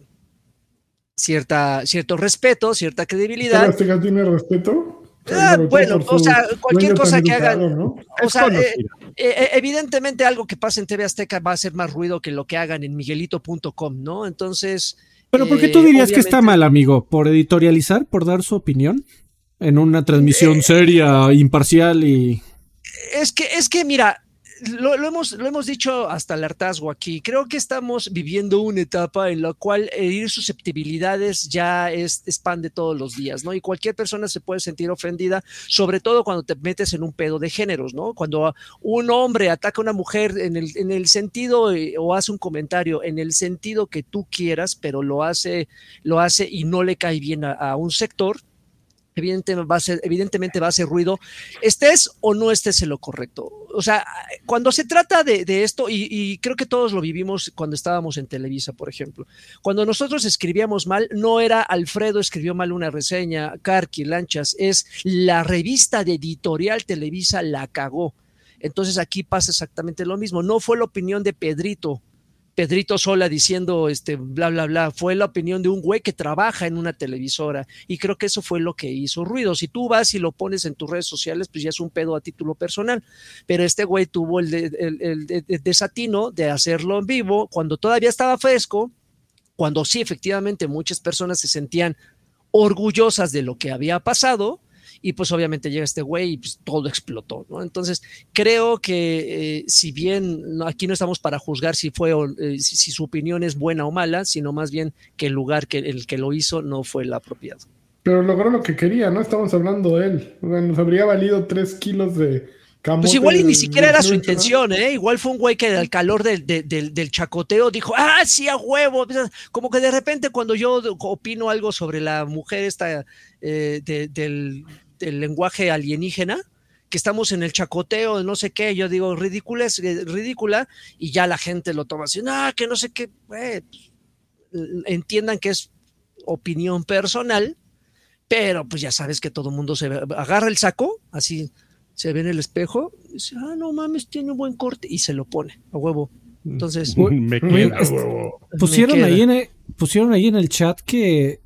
cierta, cierto respeto, cierta credibilidad. tiene respeto? Ah, bueno, o sea, cualquier cosa que hagan. O sea, eh, eh, evidentemente algo que pase en TV Azteca va a hacer más ruido que lo que hagan en miguelito.com, ¿no? Entonces. Pero ¿por qué tú dirías que está mal, amigo? ¿Por editorializar? ¿Por dar su opinión? En una transmisión eh, seria, imparcial y. Es que, es que, mira, lo, hemos, lo hemos dicho hasta el hartazgo aquí. Creo que estamos viviendo una etapa en la cual herir susceptibilidades ya es, es, pan de todos los días, ¿no? Y cualquier persona se puede sentir ofendida, sobre todo cuando te metes en un pedo de géneros, ¿no? Cuando un hombre ataca a una mujer en el, en el sentido eh, o hace un comentario en el sentido que tú quieras, pero lo hace, lo hace y no le cae bien a un sector, evidentemente va, a ser, evidentemente va a ruido, estés o no estés en lo correcto. O sea, cuando se trata de, esto, y, creo que todos lo vivimos cuando estábamos en Televisa, por ejemplo, cuando nosotros escribíamos mal, no era Alfredo escribió mal una reseña, Carqui, Lanchas, es la revista de editorial Televisa la cagó. Entonces aquí pasa exactamente lo mismo. No fue la opinión de Pedrito, Pedrito Sola diciendo este bla bla bla, fue la opinión de un güey que trabaja en una televisora y creo que eso fue lo que hizo ruido. Si tú vas y lo pones en tus redes sociales, pues ya es un pedo a título personal, pero este güey tuvo el, desatino de hacerlo en vivo cuando todavía estaba fresco, cuando sí efectivamente muchas personas se sentían orgullosas de lo que había pasado y pues obviamente llega este güey y pues todo explotó, ¿no? Entonces, creo que eh, si bien aquí no estamos para juzgar si fue eh, si, su opinión es buena o mala, sino más bien que el lugar que el que lo hizo no fue el apropiado. Pero logró lo que quería, ¿no? Estamos hablando de él. nos habría valido tres kilos de, pues igual y ni siquiera era su intención, ¿eh? Igual fue un güey que al calor del, del, chacoteo dijo, ah, sí, a huevo. Como que de repente cuando yo opino algo sobre la mujer esta eh, del, el lenguaje alienígena, que estamos en el chacoteo de no sé qué, yo digo, ridícula es eh, ridícula, y ya la gente lo toma así, ah, que no sé qué, entiendan que es opinión personal, pero pues ya sabes que todo el mundo se agarra el saco, así se ve en el espejo, y dice, ah, no mames, tiene un buen corte, y se lo pone a huevo. Entonces, me queda, huevo. Pusieron, ahí en pusieron ahí en el chat que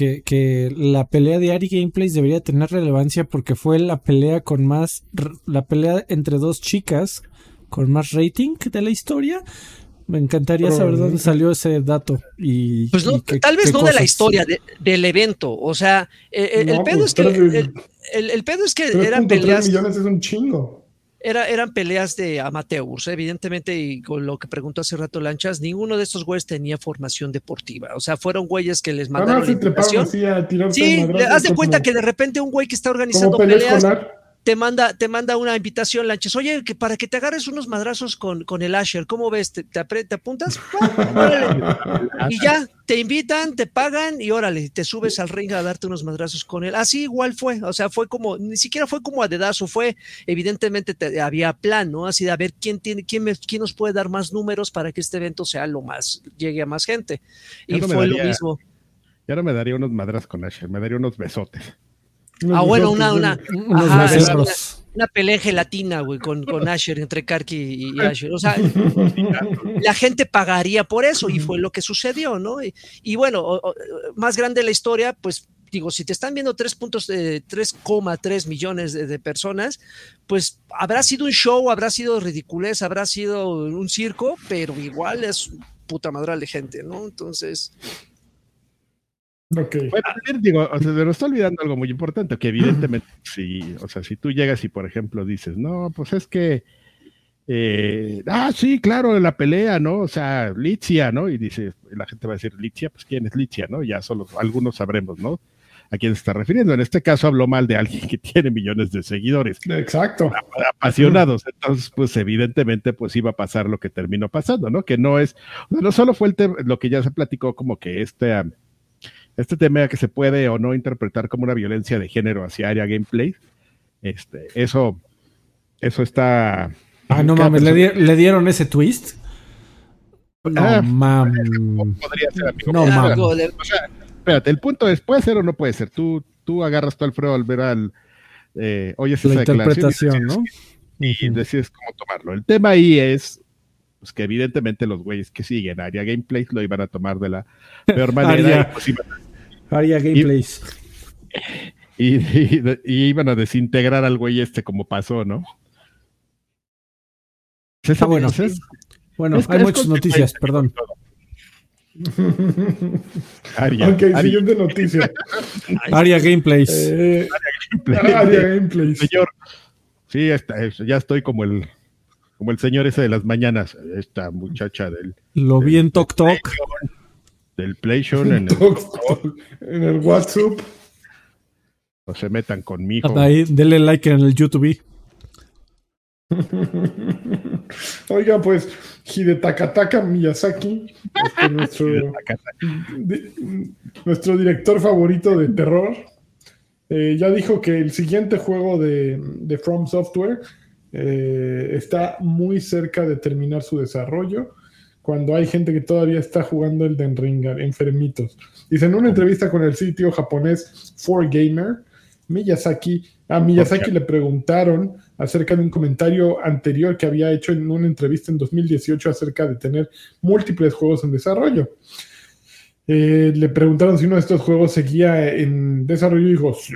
que, que la pelea de Ari Gameplays debería tener relevancia porque fue la pelea con más, la pelea entre dos chicas con más rating de la historia. Me encantaría saber dónde salió ese dato. Y, pues tal vez no de la historia, del evento. O sea, el, pedo es que, el, pedo es que eran peleas. millones es un chingo. Era, eran peleas de amateurs, evidentemente, y con lo que preguntó hace rato Lanchas, ninguno de estos güeyes tenía formación deportiva. O sea, fueron güeyes que les mandaron. No, sí, haz de cuenta que de repente un güey que está organizando peleas te manda, te manda una invitación, Lanches, oye, que para que te agarres unos madrazos con, con el Asher, ¿cómo ves? ¿Te, te, apuntas? y ya, te invitan, te pagan y órale, te subes al ring a darte unos madrazos con él. Así igual fue, o sea, fue como, ni siquiera fue como a dedazo, fue, evidentemente había plan, ¿no? Así de a ver quién tiene, quién, me, quién nos puede dar más números para que este evento sea lo más, llegue a más gente. Y fue lo mismo. Ya no me daría unos madrazos con Asher, me daría unos besotes ah, bueno, una, una, una, pelea gelatina, güey, con, con Asher, entre Karki y, Asher. O sea, la gente pagaría por eso y fue lo que sucedió, ¿no? Y, bueno, más grande la historia, pues digo, si te están viendo 3.3 millones de, personas, pues habrá sido un show, habrá sido ridiculez, habrá sido un circo, pero igual es puta madre de gente, ¿no? Entonces, Okay. Bueno, digo, o sea, se nos está olvidando algo muy importante, que evidentemente, si, o sea, si tú llegas y, por ejemplo, dices, no, pues es que, eh, ah, sí, claro, la pelea, ¿no? O sea, Litzia, ¿no? Y dice, la gente va a decir, Litzia, pues ¿quién es Litzia, no? Ya solo algunos sabremos, ¿no? a quién se está refiriendo. En este caso habló mal de alguien que tiene millones de seguidores. Exacto. Apasionados. Entonces, pues evidentemente, pues iba a pasar lo que terminó pasando, ¿no? Que no es, no solo fue el lo que ya se platicó como que este, este tema que se puede o no interpretar como una violencia de género hacia área gameplay, este, eso, eso está. Ah, no mames, ¿le, dieron ese twist? No ah, mames. Podría ser, No mames. espérate, el punto es, ¿puede ser o no puede ser? Tú, tú agarras tu Alfredo al ver al. Eh, oyes La interpretación, ¿no? Y decides cómo tomarlo. El tema ahí es pues que evidentemente los güeyes que siguen Aria Gameplays lo iban a tomar de la peor manera. Aria, Gameplays. Y, iban a desintegrar al güey este como pasó, ¿no? Ah, bueno, bueno hay muchas noticias, perdón. Aria, ok, siguiente noticia. Aria Gameplays. Eh, Aria Gameplays. Señor, sí, ya estoy como el como el señor ese de las mañanas, esta muchacha del... Lo vi en Tok Tok. Del PlayStation en el, en el WhatsApp. No se metan conmigo. Ahí, denle like en el YouTube. Oiga, pues, Hidetakataka Miyazaki, este, nuestro, nuestro director favorito de terror, eh, ya dijo que el siguiente juego de, de From Software eh, está muy cerca de terminar su desarrollo cuando hay gente que todavía está jugando el Den Ring, enfermitos. Dice en una entrevista con el sitio japonés 4Gamer, Miyazaki, a Miyazaki le preguntaron acerca de un comentario anterior que había hecho en una entrevista en 2018 acerca de tener múltiples juegos en desarrollo. Eh, le preguntaron si uno de estos juegos seguía en desarrollo y dijo, sí,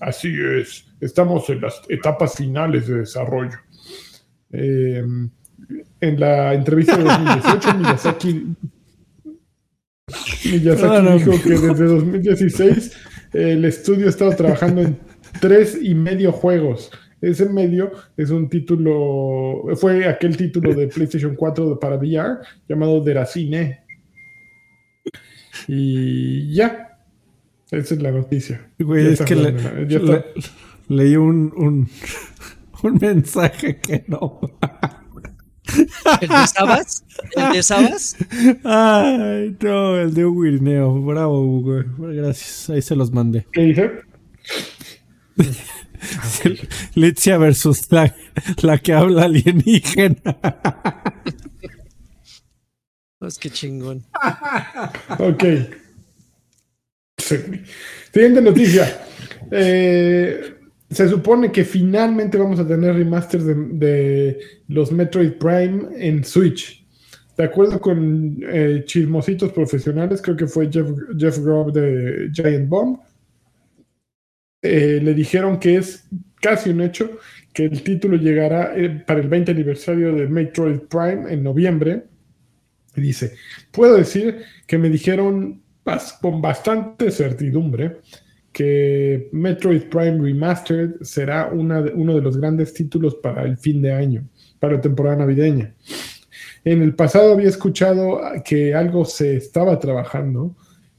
así es estamos en las etapas finales de desarrollo. Eh, en la entrevista de 2018, Miyazaki, Miyazaki dijo que desde 2016 el estudio ha estado trabajando en tres y medio juegos. Ese medio es un título, fue aquel título de PlayStation 4 para VR llamado Deracine. Y ya, esa es la noticia. es que leí un, un, un mensaje que no. ¿El de Sabas? ¿El de Sabas? Ay, no, el de un Wilneo. Bravo, Hugo. Gracias. Ahí se los mandé. ¿Qué dice? Litzia versus la, la, que habla alienígena. Pues qué chingón. ok. Siguiente noticia. Eh, se supone que finalmente vamos a tener remasters de, los Metroid Prime en Switch. de acuerdo con eh, chismositos profesionales, creo que fue Jeff, Jeff Grubb de Giant Bomb, eh, le dijeron que es casi un hecho que el título llegará eh, para el 20 aniversario de Metroid Prime en noviembre. Y dice, puedo decir que me dijeron con bastante certidumbre que Metroid Prime Remastered será una uno de los grandes títulos para el fin de año, para la temporada navideña. En el pasado había escuchado que algo se estaba trabajando,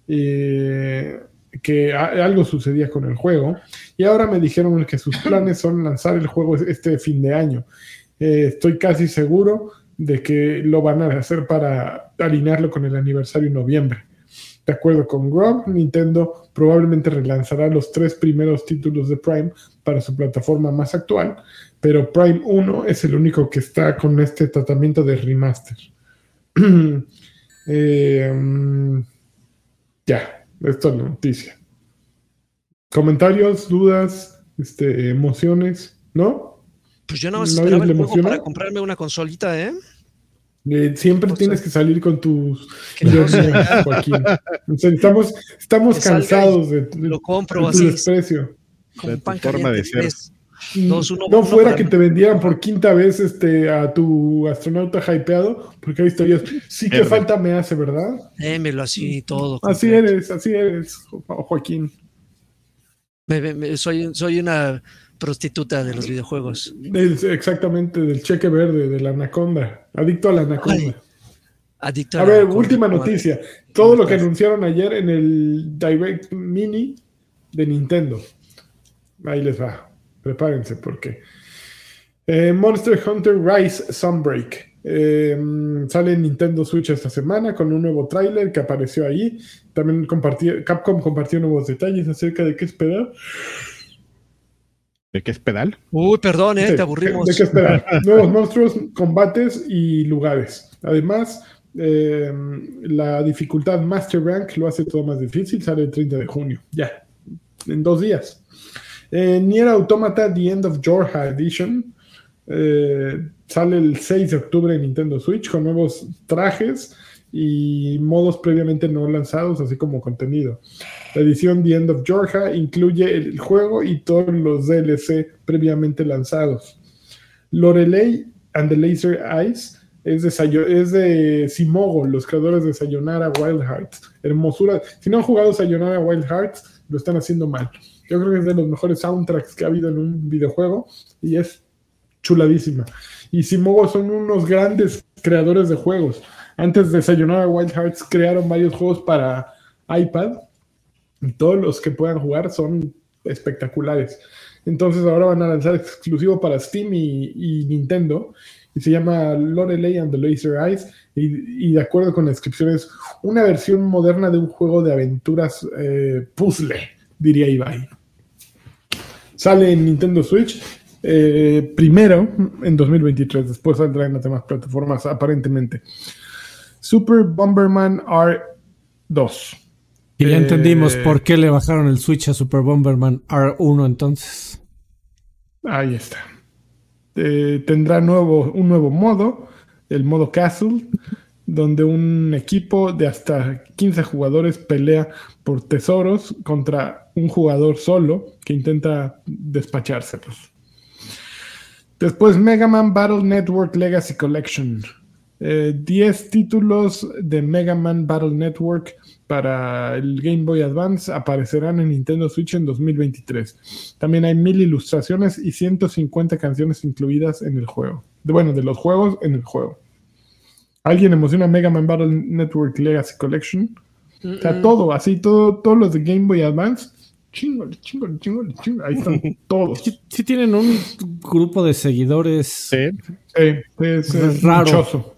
eh, que algo sucedía con el juego, y ahora me dijeron que sus planes son lanzar el juego este fin de año. Eh, estoy casi seguro de que lo van a hacer para alinearlo con el aniversario en noviembre. De acuerdo con Grob, Nintendo probablemente relanzará los tres primeros títulos de Prime para su plataforma más actual, pero Prime 1 es el único que está con este tratamiento de remaster. Eh, mm, ya, esto es la noticia. Comentarios, dudas, este, emociones, ¿no? Pues yo no esperaba el juego para comprarme una consolita, ¿eh? Eh, siempre tienes que salir con tus Joaquín. estamos estamos cansados de, lo compro tu desprecio. De tu forma de ser. no fuera que te vendieran por quinta vez este a tu astronauta hypeado, porque hay historias. Sí que falta me hace, ¿verdad? Démelo así todo. Así eres, así eres, Joaquín. soy, soy una prostituta de los videojuegos. exactamente, del cheque verde, de la anaconda. Adicto a la anaconda. adicto a, a ver, última noticia. Todo lo que anunciaron ayer en el Direct Mini de Nintendo. Ahí les va. Prepárense porque. Eh, Monster Hunter Rise Sunbreak. Eh, sale en Nintendo Switch esta semana con un nuevo tráiler que apareció ahí. También compartió, Capcom compartió nuevos detalles acerca de qué esperar. ¿De qué es pedal? Uy, perdón, eh, te aburrimos. ¿De qué esperar? Nuevos monstruos, combates y lugares. Además, eh, la dificultad Master Rank lo hace todo más difícil. Sale el 30 de junio. Ya, en dos días. Eh, Nier Automata The End of Jorha Edition. Eh, sale el 6 de octubre en Nintendo Switch con nuevos trajes y modos previamente no lanzados, así como contenido. La edición The End of Georgia incluye el juego y todos los DLC previamente lanzados. Lorelei and the Laser Eyes es de, es de Simogo, los creadores de Sayonara Wild Hearts. Hermosura. Si no han jugado Sayonara Wild Hearts, lo están haciendo mal. Yo creo que es de los mejores soundtracks que ha habido en un videojuego y es chuladísima. Y Simogo son unos grandes creadores de juegos. Antes de Sayonara Wild Hearts crearon varios juegos para iPad y todos los que puedan jugar son espectaculares. Entonces ahora van a lanzar exclusivo para Steam y, Nintendo y se llama Lorelei and the Laser Eyes y, de acuerdo con la descripción es una versión moderna de un juego de aventuras eh, puzzle, diría Ibai. Sale en Nintendo Switch eh, primero en 2023, después saldrá en las demás plataformas aparentemente. Super Bomberman R2. Y ya entendimos eh, por qué le bajaron el Switch a Super Bomberman R1 entonces. Ahí está. Eh, tendrá nuevo, un nuevo modo, el modo Castle, donde un equipo de hasta 15 jugadores pelea por tesoros contra un jugador solo que intenta despachárselos. Después Mega Man Battle Network Legacy Collection. 10 eh, títulos de Mega Man Battle Network para el Game Boy Advance aparecerán en Nintendo Switch en 2023. También hay mil ilustraciones y 150 canciones incluidas en el juego. bueno, de los juegos en el juego. ¿Alguien emociona Mega Man Battle Network Legacy Collection? O sea, todo, así, todo, todos los de Game Boy Advance. Chingo, chingo, chingo, chingo. Ahí están todos. Sí, tienen un grupo de seguidores. Sí, es, raro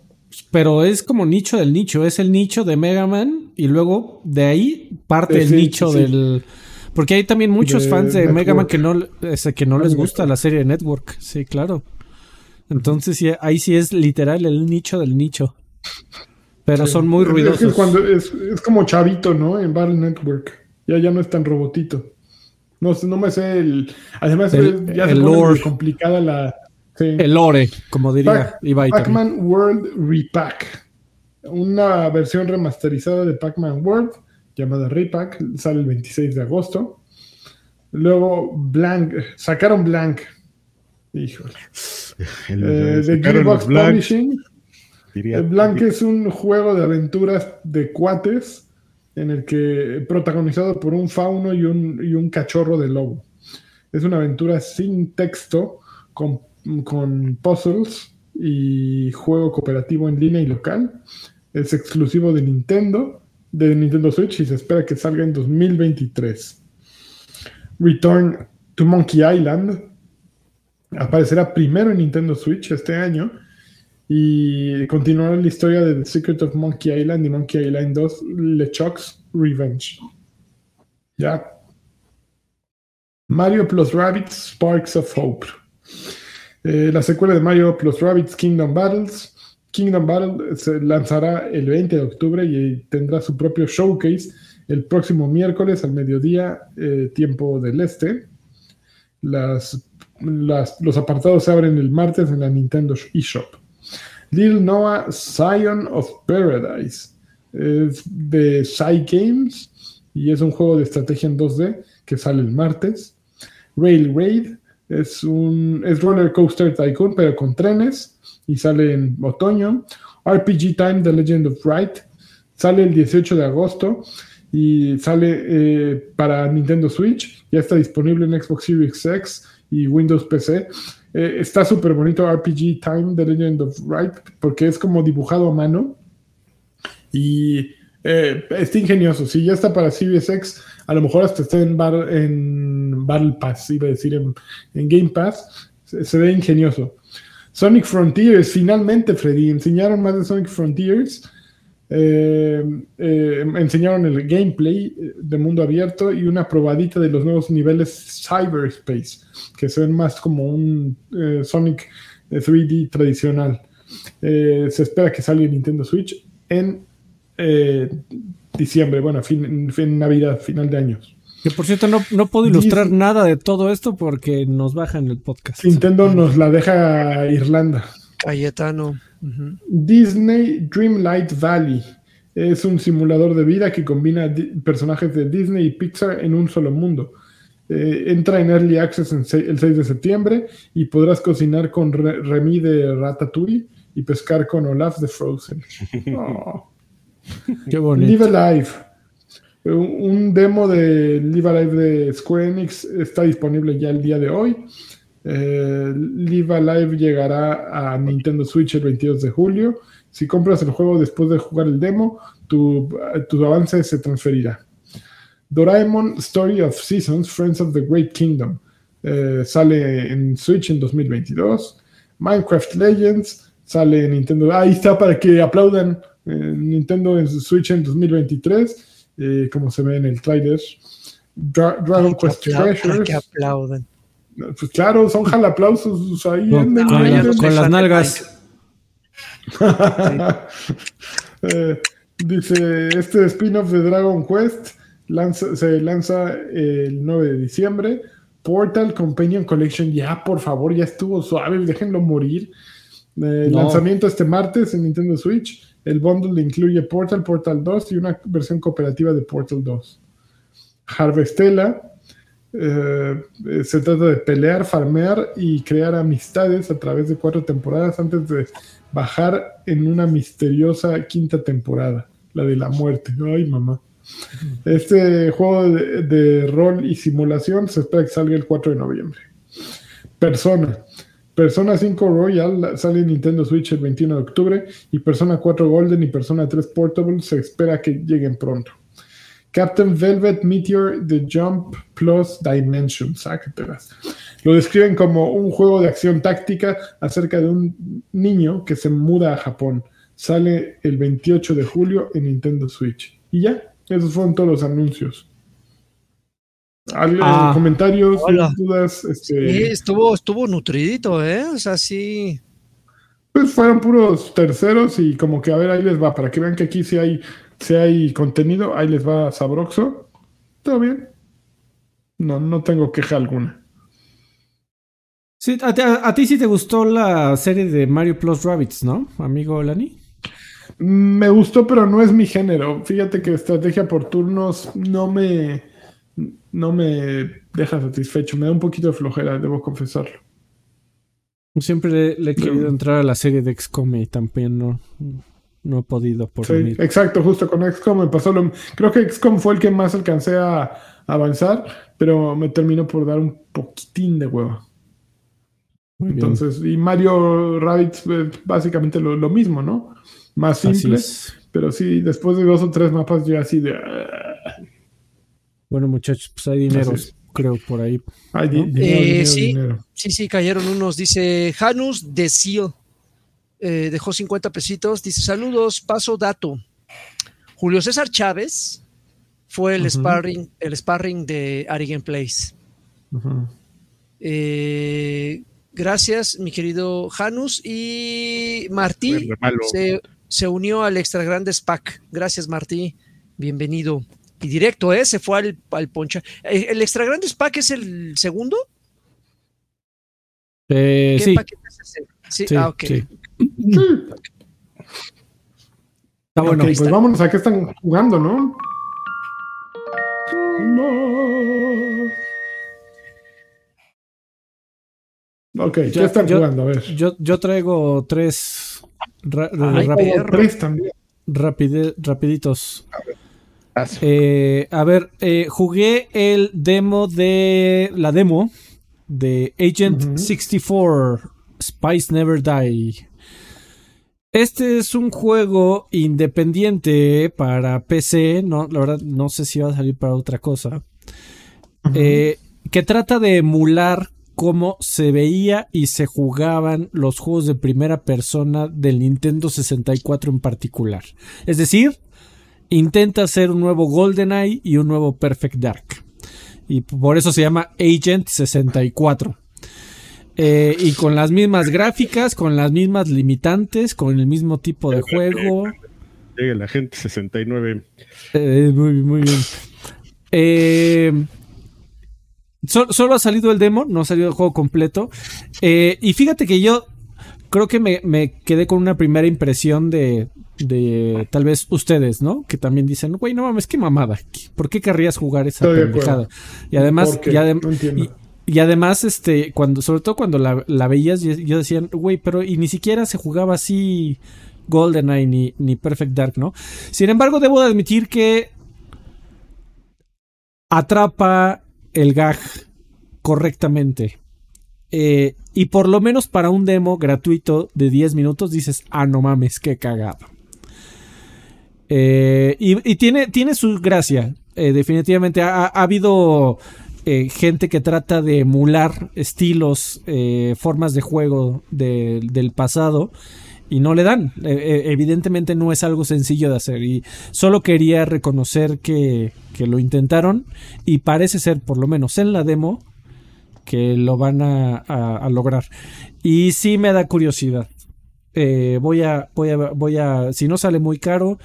pero es como nicho del nicho, es el nicho de Mega Man y luego de ahí parte el nicho del... Porque hay también muchos fans de Mega Man que no, que no les gusta la serie de Network, sí, claro. Entonces ahí sí es literal el nicho del nicho. Pero son muy ruidosos. Es, cuando es, como chavito, ¿no? En Battle Network. Ya, ya no es tan robotito. No, no me sé el... Además ya se pone complicada la el lore, como diría Pac man World Repack. una versión remasterizada de Pac-Man World llamada Repack, sale el 26 de agosto. Luego Blank, sacaron Blank. Híjole. Eh, de Gearbox Publishing. Blank es un juego de aventuras de cuates en el que protagonizado por un fauno y un, y un cachorro de lobo. Es una aventura sin texto, con, con puzzles y juego cooperativo en línea y local. Es exclusivo de Nintendo, de Nintendo Switch y se espera que salga en 2023. Return to Monkey Island aparecerá primero en Nintendo Switch este año y continuará la historia de The Secret of Monkey Island y Monkey Island 2 LeChuck's Revenge. Ya. Mario plus Rabbits Sparks of Hope. Eh, la secuela de Mario plus Rabbits Kingdom Battles. Kingdom Battle se lanzará el 20 de octubre y tendrá su propio showcase el próximo miércoles al mediodía, eh, tiempo del este. Las, los apartados se abren el martes en la Nintendo eShop. Little Noah Zion of Paradise es de Psy Games y es un juego de estrategia en 2D que sale el martes. Rail Raid es un es Roller Coaster Tycoon, pero con trenes y sale en otoño. RPG Time The Legend of Wright sale el 18 de agosto y sale eh, para Nintendo Switch. Ya está disponible en Xbox Series X y Windows PC. Eh, está súper bonito RPG Time The Legend of Wright porque es como dibujado a mano y eh, está ingenioso. Si ya está para Series X, a lo mejor hasta está en, Battle Pass, iba a decir en, Game Pass. Se, ve ingenioso. Sonic Frontiers, finalmente, Freddy, enseñaron más de Sonic Frontiers. Eh, eh, enseñaron el gameplay de mundo abierto y una probadita de los nuevos niveles Cyberspace, que se ven más como un Sonic 3D tradicional. se espera que salga en Nintendo Switch en eh, diciembre, bueno, fin, fin, Navidad, final de años. Que por cierto, no, no puedo ilustrar nada de todo esto porque nos bajan el podcast. Nintendo nos la deja Irlanda. Cayetano. Disney Dreamlight Valley. Es un simulador de vida que combina personajes de Disney y Pixar en un solo mundo. Eh, entra en Early Access el 6 de septiembre y podrás cocinar con Remy de Ratatouille y pescar con Olaf de Frozen. Oh. Qué bonito. Live Alive. Un demo de Live Alive de Square Enix está disponible ya el día de hoy. Eh, Live Alive llegará a Nintendo Switch el 22 de julio. Si compras el juego después de jugar el demo, tu, tu avance se transferirá. Doraemon Story of Seasons, Friends of the Great Kingdom. Eh, sale en Switch en 2022. Minecraft Legends sale en Nintendo. Ahí está para que aplaudan Nintendo en Switch en 2023, eh, como se ve en el trailer. Dragon Quest Treasures. Que aplauden. Pues claro, son jalaplausos ahí. con, las nalgas. Eh, dice, este spin-off de Dragon Quest se lanza el 9 de diciembre. Portal Companion Collection, ya por favor, ya estuvo suave, déjenlo morir. Eh, lanzamiento este martes en Nintendo Switch. El bundle incluye Portal, Portal 2 y una versión cooperativa de Portal 2. Harvestella eh, se trata de pelear, farmear y crear amistades a través de cuatro temporadas antes de bajar en una misteriosa quinta temporada, la de la muerte. Ay, mamá. Este juego de, de rol y simulación se espera que salga el 4 de noviembre. Persona. Persona 5 Royal sale en Nintendo Switch el 21 de octubre y Persona 4 Golden y Persona 3 Portable se espera que lleguen pronto. Captain Velvet Meteor The Jump Plus Dimension, sácatelas. Lo describen como un juego de acción táctica acerca de un niño que se muda a Japón. Sale el 28 de julio en Nintendo Switch. Y ya, esos fueron todos los anuncios. Ah, comentarios, dudas. Este... estuvo, estuvo nutridito, ¿eh? O sea, sí. Pues fueron puros terceros y como que a ver, ahí les va, para que vean que aquí si hay, si hay contenido, ahí les va sabroxo. Todo bien. No, no tengo queja alguna. Sí, a, ti sí te gustó la serie de Mario Plus Rabbits, ¿no, amigo Lani? Me gustó, pero no es mi género. Fíjate que estrategia por turnos no me, no me deja satisfecho. Me da un poquito de flojera, debo confesarlo. Siempre le, he querido entrar a la serie de XCOM y también no, no he podido por sí, Exacto, justo con XCOM me pasó lo Creo que XCOM fue el que más alcancé a avanzar, pero me terminó por dar un poquitín de huevo. Entonces, y Mario Rabbids básicamente lo, lo, mismo, ¿no? Más simple. Pero sí, después de dos o tres mapas ya así de... Bueno, muchachos, pues hay dinero, creo, por ahí. Hay eh, sí, sí, sí, cayeron unos. Dice Janus de eh, dejó 50 pesitos. Dice, saludos, paso dato. Julio César Chávez fue el, sparring, el sparring de Ari Place. eh, Gracias, mi querido Janus. Y Martí se, unió al Extra Grandes Pack. Gracias, Martí. Bienvenido. Y directo, ¿eh? Se fue al, al poncha. Eh, ¿El Extra Grandes Pack es el segundo? Eh, ¿Qué sí. es ese? Sí, ah, ok. Está bueno. pues vámonos a qué están jugando, ¿no? No. Ok, ¿qué están jugando? A ver. Yo, yo traigo tres. tres también. rapiditos. A ver, eh, a ver eh, jugué el demo de. La demo de Agent 64 Spice Never Die. Este es un juego independiente para PC. No, la verdad, no sé si va a salir para otra cosa. Eh, que trata de emular cómo se veía y se jugaban los juegos de primera persona del Nintendo 64 en particular. Es decir, intenta hacer un nuevo GoldenEye y un nuevo Perfect Dark. Y por eso se llama Agent 64. Eh, y con las mismas gráficas, con las mismas limitantes, con el mismo tipo de juego. Llega la gente 69. Eh, muy, muy bien. Eh, solo ha salido el demo, no ha salido el juego completo. Eh, y fíjate que yo creo que me, quedé con una primera impresión de, de tal vez ustedes, ¿no? Que también dicen, güey, no mames, qué mamada. ¿Por qué querrías jugar esa pendejada? Y además, y, además, este, cuando, sobre todo cuando la, la veías, yo, decía, güey, pero y ni siquiera se jugaba así GoldenEye ni, ni Perfect Dark, ¿no? Sin embargo, debo admitir que atrapa el gag correctamente. Eh, y por lo menos para un demo gratuito de 10 minutos dices, ah, no mames, qué cagado. Eh, y, tiene, tiene su gracia. Eh, definitivamente ha, habido gente que trata de emular estilos, formas de juego del pasado y no le dan. E, e, evidentemente no es algo sencillo de hacer y solo quería reconocer que, lo intentaron y parece ser, por lo menos en la demo, que lo van a, lograr. Y sí me da curiosidad. Eh, voy a, voy a, voy a, si no sale muy caro,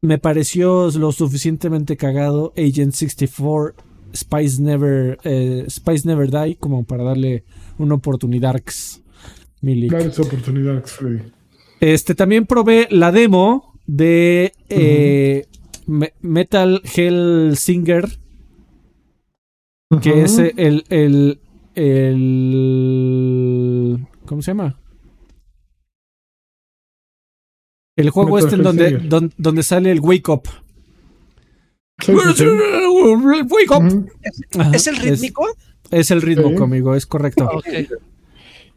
me pareció lo suficientemente cagado Agent 64 Spice Never, eh, Spice Never Die como para darle una oportunidad. Gracias oportunidad, Freddy. Este, también probé la demo de eh, Metal Hell Singer. Que es el, el, el. ¿Cómo se llama? El juego este en donde, donde, sale el Wake Up. Wake Up. ¿Es el rítmico? Es, el ritmo, conmigo, es correcto.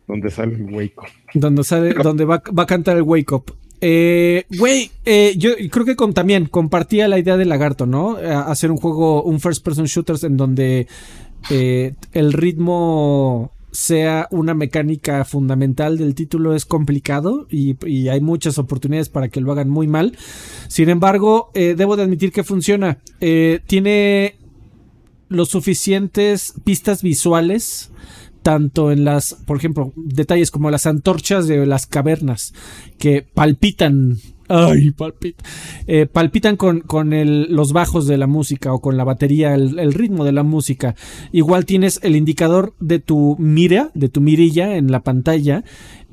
Donde sale el Wake Up. Donde, sale, donde va, a cantar el Wake Up. Eh, güey, eh, yo creo que con, también compartía la idea de Lagarto, ¿no? hacer un juego, un first person shooters en donde eh, el ritmo sea una mecánica fundamental del título es complicado y, hay muchas oportunidades para que lo hagan muy mal. Sin embargo, debo de admitir que funciona. tiene los suficientes pistas visuales tanto en las, por ejemplo, detalles como las antorchas de las cavernas que palpitan ay, eh, palpitan con, con los bajos de la música o con la batería, el, ritmo de la música. Igual tienes el indicador de tu mira, de tu mirilla en la pantalla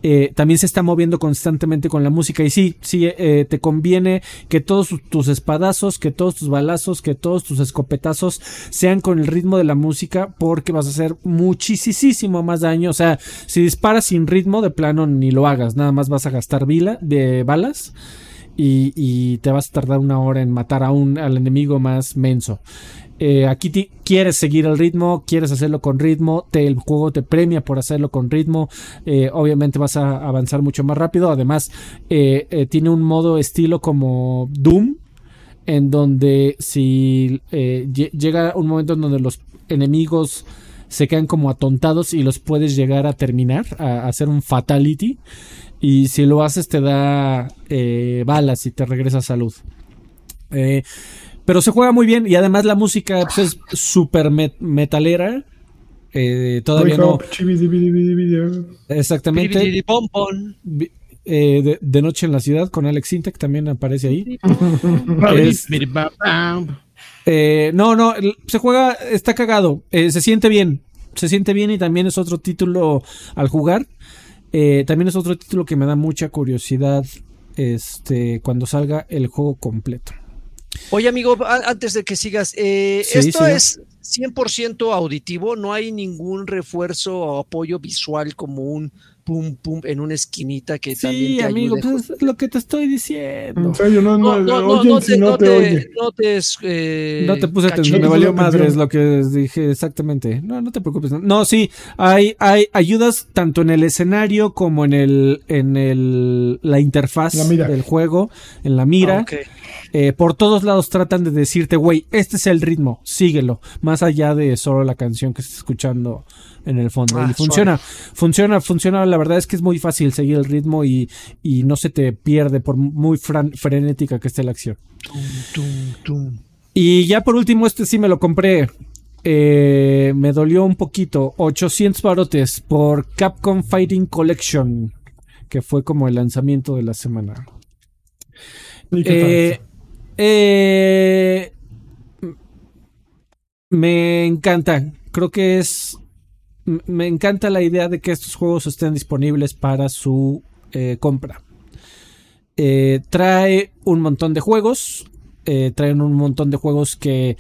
eh, también se está moviendo constantemente con la música. Y sí, sí, eh, te conviene que todos tus espadazos, que todos tus balazos, que todos tus escopetazos sean con el ritmo de la música porque vas a hacer muchísimo más daño. O sea, si disparas sin ritmo, de plano ni lo hagas, nada más vas a gastar vila, de balas. Y, te vas a tardar una hora en matar a un, al enemigo más menso. Eh, aquí quieres seguir el ritmo, quieres hacerlo con ritmo, el juego te premia por hacerlo con ritmo, eh, obviamente vas a avanzar mucho más rápido, además eh, tiene un modo estilo como Doom, en donde si llega un momento en donde los enemigos se quedan como atontados y los puedes llegar a terminar, a, hacer un fatality, y si lo haces te da balas y te regresa salud. Pero se juega muy bien y además la música pues, es súper metalera. Eh, todavía no. Exactamente. Eh, de, Noche en la Ciudad con Alex Sintek también aparece ahí. Eh, no, no, se juega, está cagado. se siente bien. Se siente bien y también es otro título al jugar. También es otro título que me da mucha curiosidad este, cuando salga el juego completo. Oye, amigo, antes de que sigas, eh, esto es 100% auditivo, no hay ningún refuerzo o apoyo visual como un pum pum en una esquinita que también te amigo, pues es lo que te estoy diciendo. En serio, no, no, no, no, no, te, no, te, no te, eh, no te puse atención, me valió madre, es lo que dije exactamente. No, no te preocupes. No, sí, hay, hay ayudas tanto en el escenario como en el, en el, la interfaz del juego, en la mira. Ah, eh, por todos lados tratan de decirte, güey, este es el ritmo, síguelo, más allá de solo la canción que estás escuchando en el fondo. Ah, y funciona, funciona, funciona. La verdad es que es muy fácil seguir el ritmo y, no se te pierde por muy frenética que esté la acción. Y ya por último, este sí me lo compré. Eh, me dolió un poquito. 800 barotes por Capcom Fighting Collection, que fue como el lanzamiento de la semana. Eh, eh, me encanta. Creo que es. Me encanta la idea de que estos juegos estén disponibles para su eh, compra. Eh, trae un montón de juegos. traen un montón de juegos que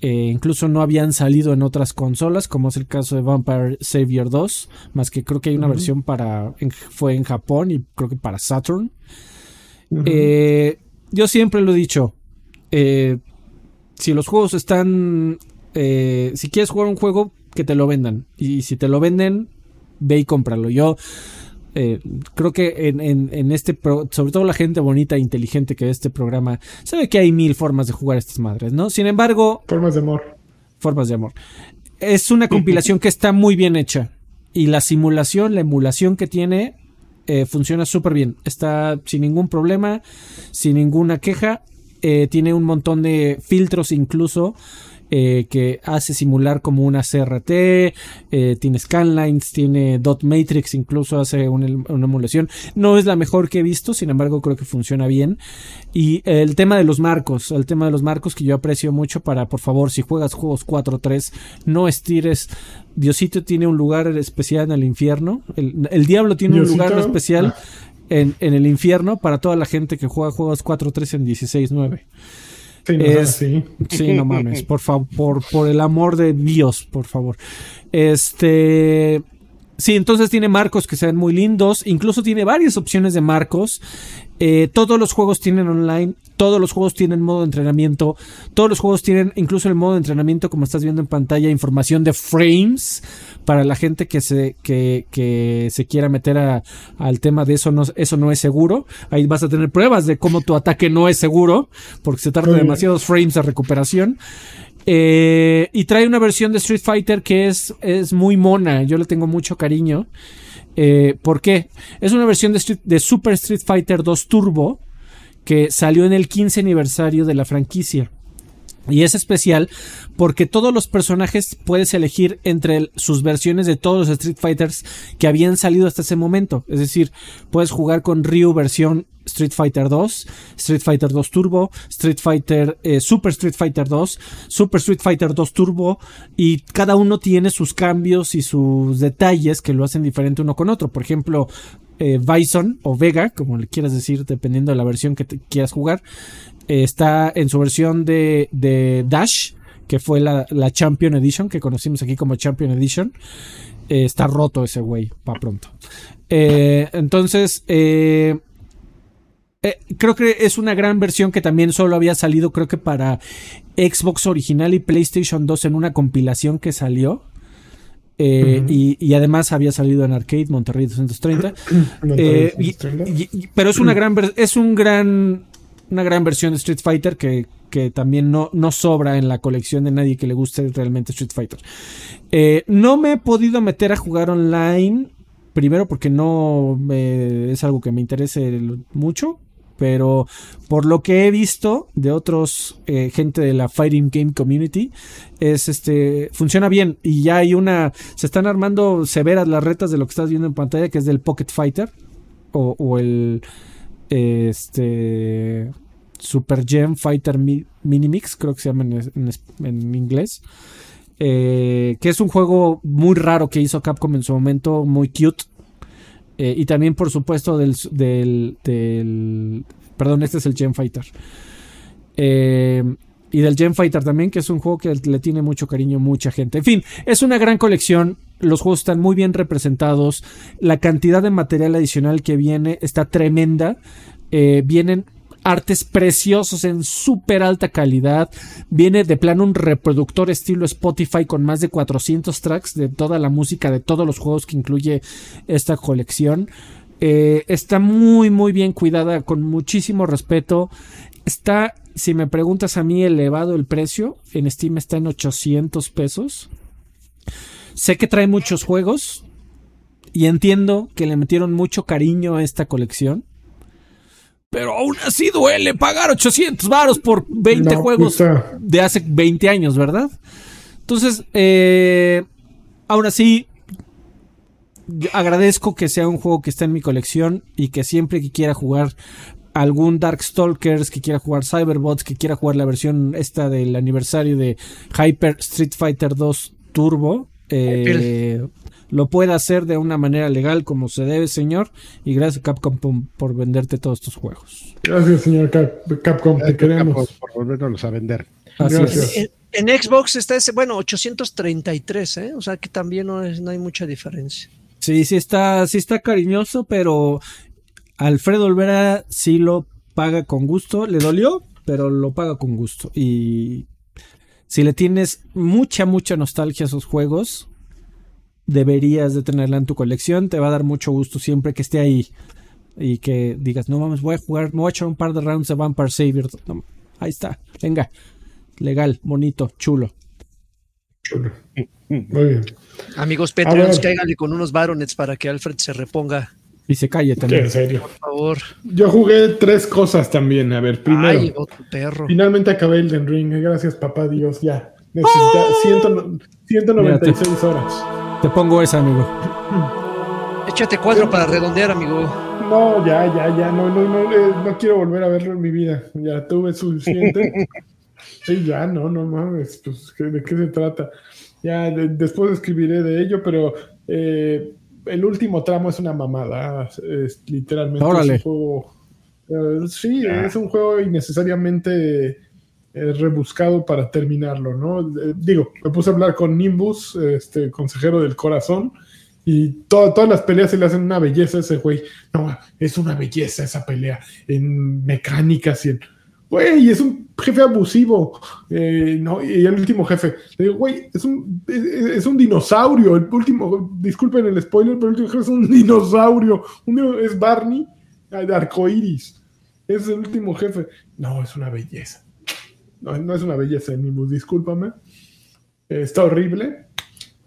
incluso no habían salido en otras consolas, como es el caso de Vampire Savior 2. Más que creo que hay una versión para. fue en Japón y creo que para Saturn. Eh, yo siempre lo he dicho. Eh, si los juegos están. Eh, si quieres jugar un juego, que te lo vendan. Y si te lo venden, ve y cómpralo. Yo eh, creo que en, este. sobre todo la gente bonita e inteligente que ve este programa, sabe que hay mil formas de jugar estas madres, ¿no? Sin embargo. Formas de amor. Formas de amor. Es una compilación que está muy bien hecha. Y la simulación, la emulación que tiene, eh, funciona súper bien. Está sin ningún problema, sin ninguna queja. Eh, tiene un montón de filtros incluso. Eh, que hace simular como una CRT, tiene scanlines, tiene dot matrix, incluso hace una, emulación. No es la mejor que he visto, sin embargo creo que funciona bien. Y el tema de los marcos, el tema de los marcos que yo aprecio mucho para, por favor, si juegas juegos 4-3, no estires Diosito tiene un lugar especial en el infierno. El, diablo tiene un lugar especial en, el infierno para toda la gente que juega juegos 4-3 en 16-9. Sí, no, sí. sí, no mames, por favor, por, por el amor de Dios, por favor. Este, Sí, entonces tiene marcos que se ven muy lindos. Incluso tiene varias opciones de marcos. Eh, todos los juegos tienen online, todos los juegos tienen modo de entrenamiento, todos los juegos tienen incluso el modo de entrenamiento, como estás viendo en pantalla, información de frames para la gente que se, que, que se quiera meter al tema de eso no, eso no es seguro. Ahí vas a tener pruebas de cómo tu ataque no es seguro, porque se tarda demasiados frames de recuperación. Eh, y trae una versión de Street Fighter que es, es muy mona, yo le tengo mucho cariño. Eh, ¿Por qué? Es una versión de, Super Street Fighter 2 Turbo que salió en el 15 aniversario de la franquicia. Y es especial porque todos los personajes puedes elegir entre sus versiones de todos los Street Fighters que habían salido hasta ese momento. Es decir, puedes jugar con Ryu versión Street Fighter 2, Street Fighter 2 Turbo, Street Fighter, eh, Super Street Fighter 2, Super Street Fighter 2 Turbo, y cada uno tiene sus cambios y sus detalles que lo hacen diferente uno con otro. Por ejemplo, eh, Bison o Vega, como le quieras decir, dependiendo de la versión que quieras jugar, está en su versión de, Dash, que fue la, Champion Edition, que conocimos aquí como Champion Edition. Eh, está roto ese güey, para pronto. Eh, entonces, eh, creo que es una gran versión que también solo había salido, creo que para Xbox original y PlayStation 2 en una compilación que salió. y, además había salido en Arcade Monterrey 230. pero es una gran es un gran una gran versión de Street Fighter que, también no, no, sobra en la colección de nadie que le guste realmente Street Fighter. Eh, no me he podido meter a jugar online, primero porque no es algo que me interese mucho, pero por lo que he visto de otros eh, gente de la fighting game community es este funciona bien y ya hay una se están armando severas las retas de lo que estás viendo en pantalla que es del Pocket Fighter o el este Super Gem Fighter Minimix, creo que se llama en, inglés. Eh, que es un juego muy raro que hizo Capcom en su momento, muy cute. Eh, y también, por supuesto, del, del, Perdón, este es el Gem Fighter. Eh, y del Gem Fighter también, que es un juego que le tiene mucho cariño mucha gente. En fin, es una gran colección. Los juegos están muy bien representados. La cantidad de material adicional que viene está tremenda. vienen artes preciosos en súper alta calidad. Viene de plano un reproductor estilo Spotify con más de 400 tracks de toda la música de todos los juegos que incluye esta colección. Eh, está muy muy bien cuidada, con muchísimo respeto. Está, si me preguntas a mí, elevado el precio. En Steam está en 800 pesos. Sé que trae muchos juegos. Y entiendo que le metieron mucho cariño a esta colección pero aún así duele pagar 800 varos por 20 juegos de hace 20 años, ¿verdad? Entonces, eh, aún así, agradezco que sea un juego que está en mi colección y que siempre que quiera jugar algún Darkstalkers, que quiera jugar Cyberbots, que quiera jugar la versión esta del aniversario de Hyper Street Fighter 2 Turbo, eh, lo pueda hacer de una manera legal como se debe, señor. Y gracias Capcom por, venderte todos estos juegos. Gracias, señor Capcom, te queremos. Por volvernos a vender. En, Xbox está ese, bueno, 833, ¿eh? O sea que también no, es, no hay mucha diferencia. Sí, sí está, sí está cariñoso, pero Alfredo Olvera sí lo paga con gusto. Le dolió, pero lo paga con gusto. Y si le tienes mucha, mucha nostalgia a esos juegos, deberías de tenerla en tu colección. Te va a dar mucho gusto siempre que esté ahí. Y que digas, no vamos, voy a jugar, me voy a echar un par de rounds de Vampire Savior. ahí está, venga. Legal, bonito, chulo. Chulo. Muy bien. Amigos Patreons, cáiganle con unos baronets para que Alfred se reponga. Y se calle también. En serio. Por favor. Yo jugué tres cosas también. A ver, primero. Ay, perro. Finalmente acabé el Ring. Gracias, papá Dios. Ya. Necesita 196 horas. Te pongo esa, amigo. Échate cuatro para redondear, amigo. No, ya, ya, ya. No, no, no, eh, no quiero volver a verlo en mi vida. Ya tuve suficiente. sí, ya, no, no mames. Pues, ¿de qué se trata? Ya, después escribiré de ello, pero eh, el último tramo es una mamada. Es, literalmente Órale. un juego. Eh, sí, es un juego innecesariamente eh, rebuscado para terminarlo, ¿no? Eh, digo, me puse a hablar con Nimbus, este consejero del corazón, y todas las peleas se le hacen una belleza a ese güey. No, es una belleza esa pelea en mecánicas y en. Güey, es un jefe abusivo. Eh, no, y el último jefe. Le digo, güey, es un, es, un dinosaurio. El último, disculpen el spoiler, pero el último jefe es un dinosaurio. Uno es Barney de arcoiris. Es el último jefe. No, es una belleza. No, es una belleza, Nimbus, discúlpame. Está horrible,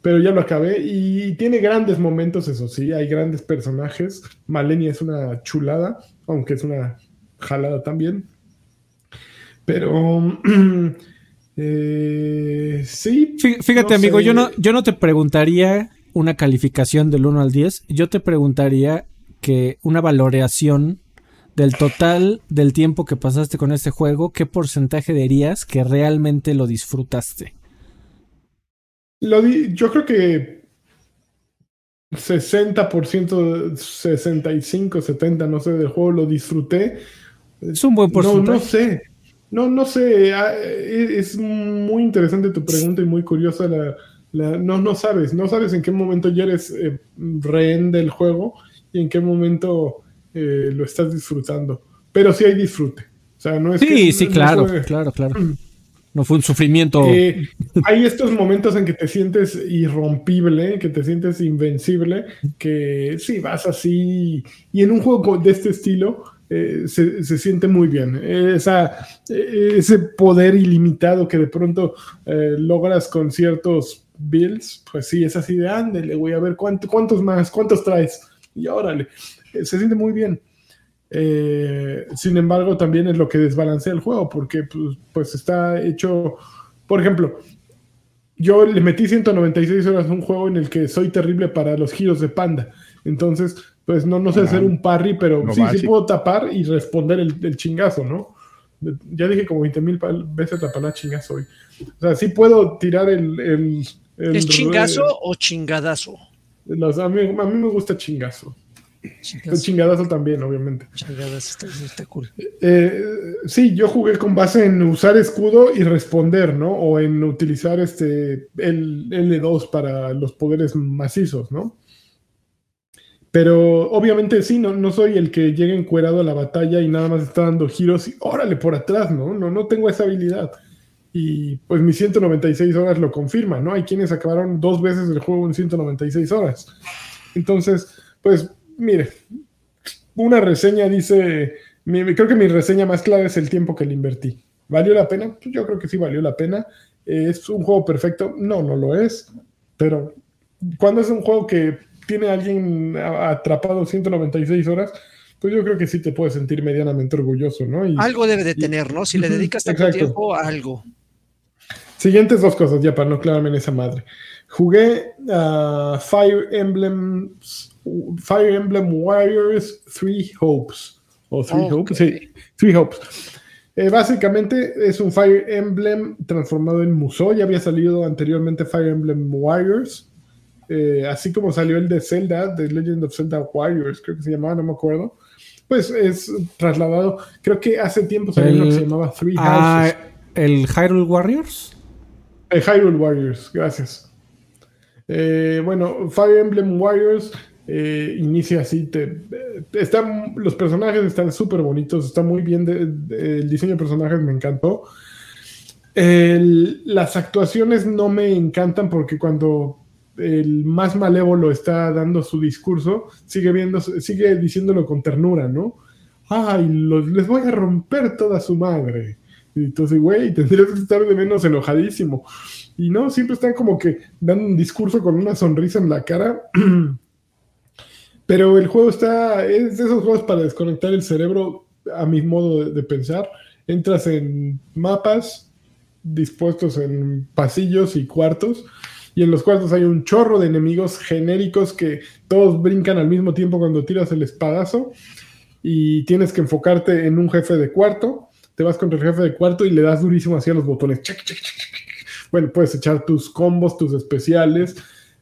pero ya lo acabé y tiene grandes momentos, eso sí, hay grandes personajes. Malenia es una chulada, aunque es una jalada también. Pero Eh, sí. Fíjate, amigo, yo no, yo no te preguntaría una calificación del 1 al 10, yo te preguntaría que una valoración del total del tiempo que pasaste con este juego, ¿qué porcentaje dirías que realmente lo disfrutaste? Lo yo creo que 60%, 65, 70, no sé, del juego lo disfruté. Es un buen porcentaje. No, no sé. No, no sé. Ah, es muy interesante tu pregunta y muy curiosa la, no, no sabes, no sabes en qué momento ya eres eh, rehén del juego y en qué momento eh, lo estás disfrutando. Pero sí hay disfrute. O sea, no es sí, sí, claro, claro, claro. No fue un sufrimiento. Eh, hay estos momentos en que te sientes irrompible, que te sientes invencible, que sí, vas así. Y en un juego de este estilo eh, se, siente muy bien. Esa, ese poder ilimitado que de pronto logras con ciertos builds, pues sí, es así de ándele, voy a ver cuántos más, cuántos traes. Y órale, se siente muy bien. Eh, sin embargo, también es lo que desbalancea el juego, porque pues, pues, está hecho, por ejemplo, yo le metí 196 horas a un juego en el que soy terrible para los giros de panda. Entonces, pues no, no sé hacer un parry, pero sí, sí puedo tapar y responder el, chingazo, ¿no? Ya dije como 20 mil veces la palabra chingazo hoy. O sea, sí puedo tirar el... ¿Es chingazo o chingadazo? a, mí, a mí me gusta chingazo. Chingazo. Chingadazo también, obviamente. Chingadazo está, cool. Eh, sí, yo jugué con base en usar escudo y responder, ¿no? O en utilizar este el L2 para los poderes macizos, ¿no? Pero obviamente sí, no, no soy el que llega encuerado a la batalla y nada más está dando giros y órale por atrás, ¿no? No, no tengo esa habilidad. Y pues mis 196 horas lo confirman, ¿no? Hay quienes acabaron dos veces el juego en 196 horas. Entonces, pues mire, una reseña dice, creo que mi reseña más clara es el tiempo que le invertí. ¿Valió la pena? Pues yo creo que sí valió la pena. ¿Es un juego perfecto? No, no lo es. Pero cuando es un juego que tiene a alguien atrapado 196 horas, pues yo creo que sí te puedes sentir medianamente orgulloso, ¿no? algo debe de tener, ¿no? Si le dedicas tanto tiempo, algo. Siguientes dos cosas, ya para no clavarme en esa madre. Jugué a Fire Emblem Fire Emblem Warriors Three Hopes. O Three Hopes, sí, Three Hopes. Eh, básicamente es un Fire Emblem transformado en Musou. Ya había salido anteriormente Fire Emblem Warriors. Eh, así como salió el de Zelda, The Legend of Zelda Warriors, creo que se llamaba, no me acuerdo. Pues es trasladado. Creo que hace tiempo salió uno que se llamaba Three ah, Houses. ¿El Hyrule Warriors? El Hyrule Warriors, gracias. Eh, bueno, Fire Emblem Warriors eh, inicia así. Te, están, los personajes están súper bonitos, está muy bien. el diseño de personajes me encantó. las actuaciones no me encantan porque cuando el más malévolo está dando su discurso, sigue, viendo, sigue diciéndolo con ternura, ¿no? Ay, les voy a romper toda su madre. Y entonces, güey, tendrías que estar de menos enojadísimo. Y no, siempre están como que dando un discurso con una sonrisa en la cara. Pero el juego está, es de esos juegos para desconectar el cerebro a mi modo de, pensar. Entras en mapas dispuestos en pasillos y cuartos. Y en los cuartos hay un chorro de enemigos genéricos que todos brincan al mismo tiempo cuando tiras el espadazo. Y tienes que enfocarte en un jefe de cuarto. Te vas contra el jefe de cuarto y le das durísimo hacia los botones. Bueno, puedes echar tus combos, tus especiales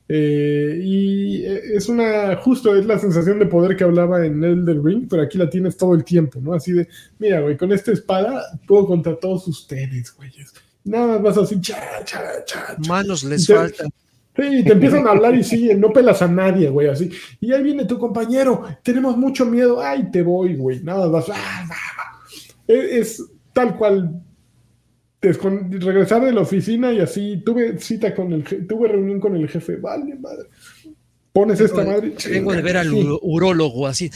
eh, y es una, justo es la sensación de poder que hablaba en Elder Ring, pero aquí la tienes todo el tiempo, ¿no? Así de, mira, güey, con esta espada puedo contra todos ustedes, güeyes. Nada más así, cha, cha, cha. Manos les faltan. Sí, te empiezan a hablar y siguen, no pelas a nadie, güey, así. Y ahí viene tu compañero, tenemos mucho miedo, ay, te voy, güey, nada más. Ah, es tal cual regresar de la oficina y así tuve cita con el tuve reunión con el jefe, vale, madre. Pones esta madre. Vengo de ver al urólogo así.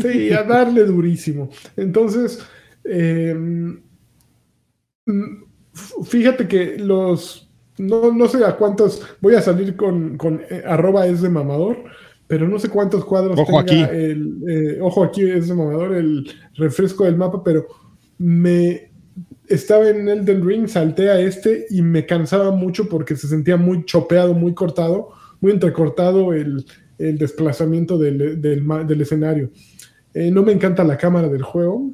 Sí, a darle durísimo. Entonces, em, fíjate que los no, no sé a cuántos voy a salir con, con eh, arroba es de mamador, pero no sé cuántos cuadros ojo aquí. el eh, ojo aquí es de mamador el refresco del mapa, pero me estaba en Elden Ring, salté a este y me cansaba mucho porque se sentía muy chopeado, muy cortado, muy entrecortado el, desplazamiento del, escenario. Eh, no me encanta la cámara del juego.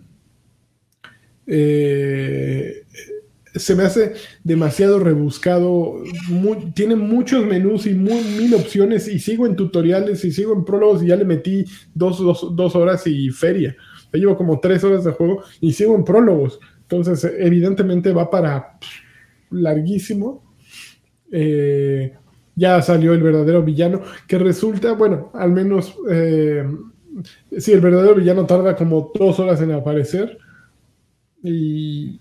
Eh, se me hace demasiado rebuscado. tiene muchos menús y mil opciones. Y sigo en tutoriales y sigo en prólogos. Y ya le metí dos, horas y feria. Ya llevo como tres horas de juego y sigo en prólogos. Entonces, evidentemente va para larguísimo. Eh, ya salió el verdadero villano, que resulta, bueno, al menos, eh, si el verdadero villano tarda como dos horas en aparecer. Y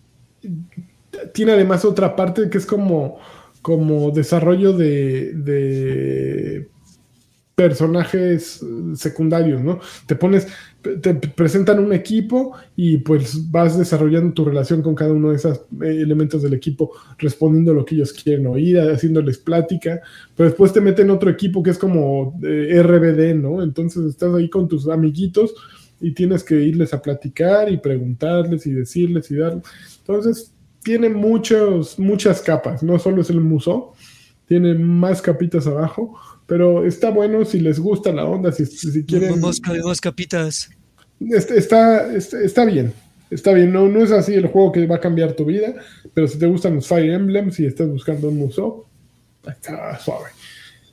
tiene además otra parte que es como, como desarrollo de, personajes secundarios, ¿no? Te pones, te presentan un equipo y pues vas desarrollando tu relación con cada uno de esos elementos del equipo, respondiendo a lo que ellos quieren oír, haciéndoles plática, pero después te meten otro equipo que es como eh, RBD, ¿no? Entonces estás ahí con tus amiguitos y tienes que irles a platicar y preguntarles y decirles y dar. Entonces, tiene muchos, muchas capas, no solo es el muso, tiene más capitas abajo, pero está bueno si les gusta la onda, si, si quieren... Más, capitas. Este, está, está, está, bien, está bien, no, no es así el juego que va a cambiar tu vida, pero si te gustan los Fire Emblems y estás buscando un muso, está suave.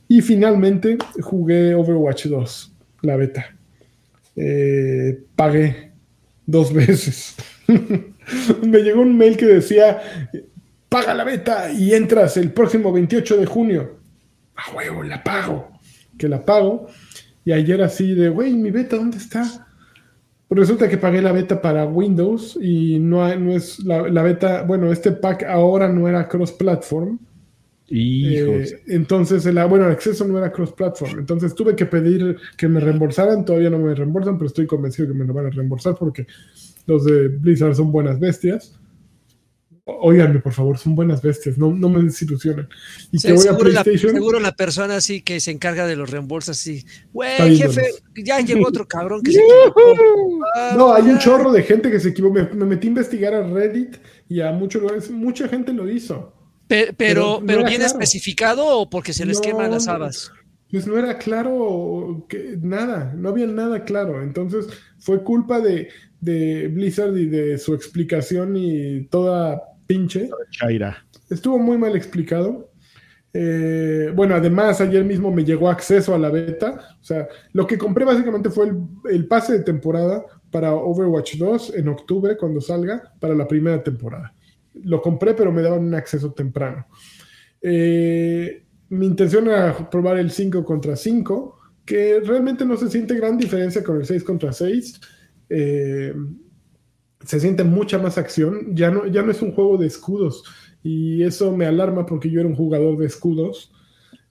Y finalmente jugué Overwatch 2, la beta. Eh, pagué dos veces. me llegó un mail que decía, paga la beta y entras el próximo 28 de junio. A huevo, la pago. Que la pago. Y ayer así de, güey, mi beta, ¿dónde está? Pues resulta que pagué la beta para Windows y no, no es la, beta, bueno, este pack ahora no era cross-platform. Eh, entonces, el, bueno, el acceso no era cross-platform. Entonces tuve que pedir que me reembolsaran. Todavía no me reembolsan, pero estoy convencido que me lo van a reembolsar porque los de Blizzard son buenas bestias. Óiganme, por favor, son buenas bestias, no, no me desilusionen. Y que voy a PlayStation. La, seguro la persona así que se encarga de los reembolsos, así, güey, jefe, ya llegó otro cabrón que se equivocó. no, hay un chorro de gente que se equivocó. Me, metí a investigar a Reddit y a muchos lugares, mucha gente lo hizo. pero, pero, bien especificado o porque se les queman las habas. Pues no era claro que nada, no había nada claro. Entonces fue culpa de, de Blizzard y de su explicación y toda pinche. Estuvo muy mal explicado. Eh, bueno, además, ayer mismo me llegó acceso a la beta. O sea, lo que compré básicamente fue el, pase de temporada para Overwatch 2 en octubre, cuando salga, para la primera temporada. Lo compré, pero me daban un acceso temprano. Eh, mi intención era probar el 5 contra 5, que realmente no se siente gran diferencia con el 6 contra 6. Eh, se siente mucha más acción. Ya no, ya no es un juego de escudos. Y eso me alarma porque yo era un jugador de escudos.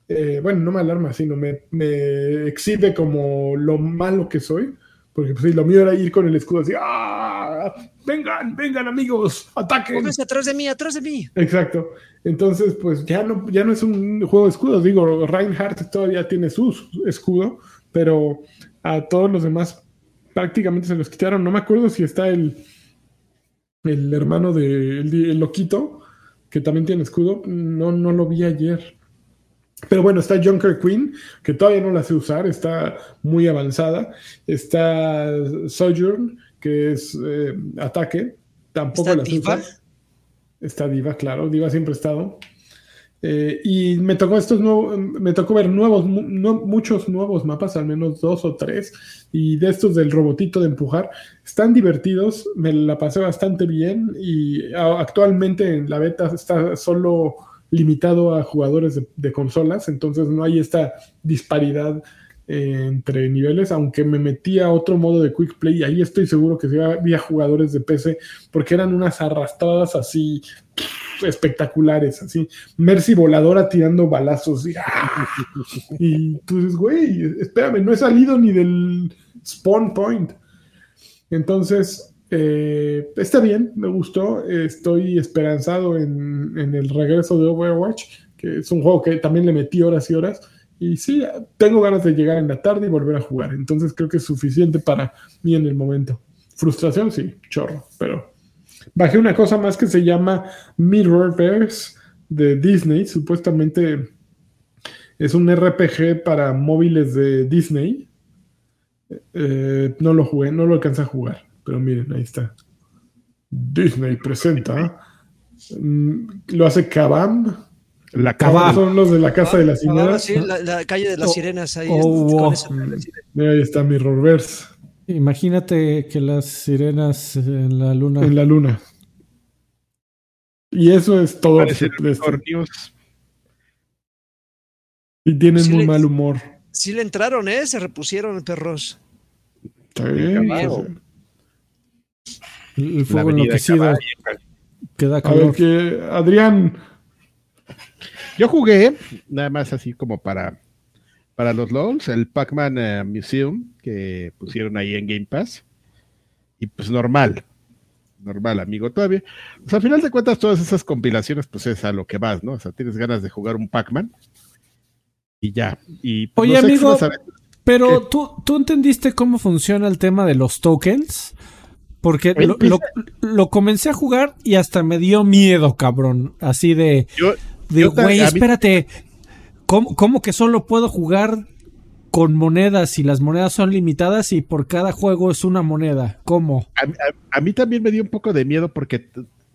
Eh, bueno, no me alarma, sino me, me, exhibe como lo malo que soy. Porque pues, lo mío era ir con el escudo así, ¡ah! Vengan, vengan amigos, ataquen. atrás de mí, atrás de mí. Exacto. Entonces, pues ya no, ya no es un juego de escudos. Digo, Reinhardt todavía tiene su escudo, pero a todos los demás prácticamente se los quitaron. No me acuerdo si está el, el hermano del de, el loquito, que también tiene escudo. No, no lo vi ayer. Pero bueno, está Junker Queen, que todavía no la sé usar, está muy avanzada. Está Sojourn, que es eh, ataque, tampoco la sé usar. Está Diva, claro, Diva siempre ha estado. Eh, y me tocó estos nuevos, me tocó ver nuevos, muchos nuevos mapas, al menos dos o tres, y de estos del robotito de empujar, están divertidos, me la pasé bastante bien y actualmente en la beta está solo limitado a jugadores de, consolas, entonces no hay esta disparidad eh, entre niveles, aunque me metí a otro modo de quick play, y ahí estoy seguro que había jugadores de PC, porque eran unas arrastradas así espectaculares, así. Mercy voladora tirando balazos. Y, ¡ah! tú dices, güey, espérame, no he salido ni del spawn point. Entonces, eh, está bien, me gustó. Estoy esperanzado en, en, el regreso de Overwatch, que es un juego que también le metí horas y horas. Y sí, tengo ganas de llegar en la tarde y volver a jugar. Entonces creo que es suficiente para mí en el momento. Frustración, sí, chorro, pero Bajé una cosa más que se llama Mirrorverse de Disney. Supuestamente es un RPG para móviles de Disney. Eh, no lo jugué, no lo alcancé a jugar. Pero miren, ahí está. Disney presenta. Mm, lo hace Kabam. La Kabam. Son los de la Casa de las Sirenas. la, calle de las oh, Sirenas. Ahí, oh, ahí está Mirrorverse. Imagínate que las sirenas en la luna. En la luna. Y eso es todo. Y tienen muy mal humor. Sí le entraron, ¿eh? Se repusieron perros. Está bien. El, fuego enloquecido. Queda A ver, que, Adrián. Yo jugué, nada más así como para para los LOLs, el Pac-Man eh, Museum que pusieron ahí en Game Pass. Y pues normal, normal, amigo, todavía. O sea, al final de cuentas, todas esas compilaciones, pues es a lo que vas, ¿no? O sea, tienes ganas de jugar un Pac-Man y ya. Y, pues, Oye, amigo, pero ¿tú, tú entendiste cómo funciona el tema de los tokens. Porque lo, lo, comencé a jugar y hasta me dio miedo, cabrón. Así de, de güey, espérate, ¿Cómo, que solo puedo jugar con monedas y las monedas son limitadas y por cada juego es una moneda? ¿Cómo? A, mí también me dio un poco de miedo porque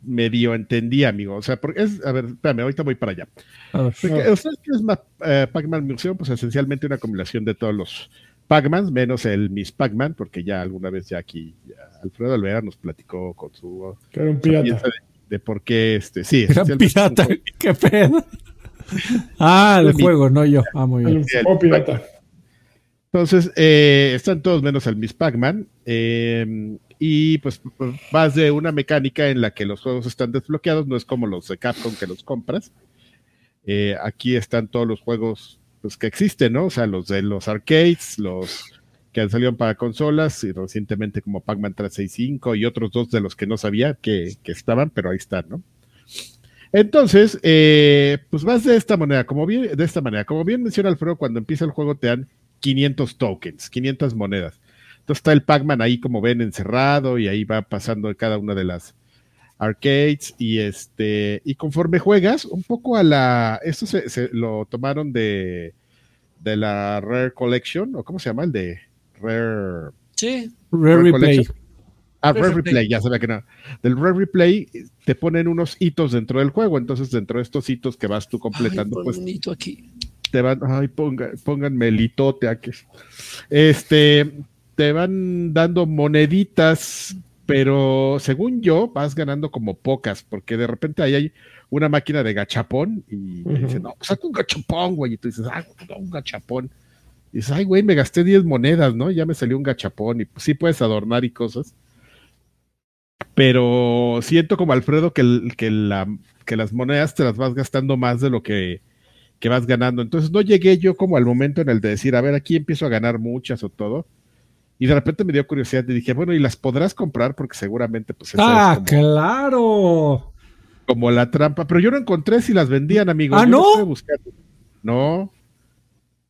medio entendí, amigo. O sea, porque es, a ver, espérame, ahorita voy para allá. ¿Ustedes qué es eh, Pac-Man Museum? Pues esencialmente una combinación de todos los Pac-Man, menos el Miss Pac-Man, porque ya alguna vez ya aquí Alfredo Alvera nos platicó con su... Que era un pirata. De, por qué, este, sí. Era un pirata, qué pedo ah, el juego, no yo. Ah, muy bien. Entonces, eh, están todos menos el Miss Pac-Man. Eh, y pues vas de una mecánica en la que los juegos están desbloqueados, no es como los de Capcom que los compras. Eh, aquí están todos los juegos pues, que existen, ¿no? O sea, los de los arcades, los que han salido para consolas, y recientemente como Pac-Man 365 y otros dos de los que no sabía que, que estaban, pero ahí están, ¿no? Entonces, eh, pues vas de esta manera, como bien, de esta manera, como bien menciona Alfredo, cuando empieza el juego te dan 500 tokens, 500 monedas. Entonces está el Pac-Man ahí, como ven, encerrado y ahí va pasando cada una de las arcades y este y conforme juegas un poco a la esto se, lo tomaron de de la Rare Collection o cómo se llama el de Rare sí. Rare, Replay Ah, Rare Replay, ya sabía que no. Del Rare Replay te ponen unos hitos dentro del juego, entonces dentro de estos hitos que vas tú completando, pues aquí. te van, ay, ponga, pónganme el hitote aquí. Este, te van dando moneditas, pero según yo vas ganando como pocas, porque de repente ahí hay una máquina de gachapón y te dicen, no, pues saca un gachapón, güey, y tú dices, ah, un gachapón. Y dices, ay, güey, me gasté 10 monedas, ¿no? Ya me salió un gachapón y pues sí puedes adornar y cosas pero siento como Alfredo que, que, la, que las monedas te las vas gastando más de lo que, que, vas ganando. Entonces no llegué yo como al momento en el de decir, a ver, aquí empiezo a ganar muchas o todo. Y de repente me dio curiosidad y dije, bueno, ¿y las podrás comprar? Porque seguramente pues... ah, claro. Como la trampa, pero yo no encontré si las vendían, amigos. Ah, no. No.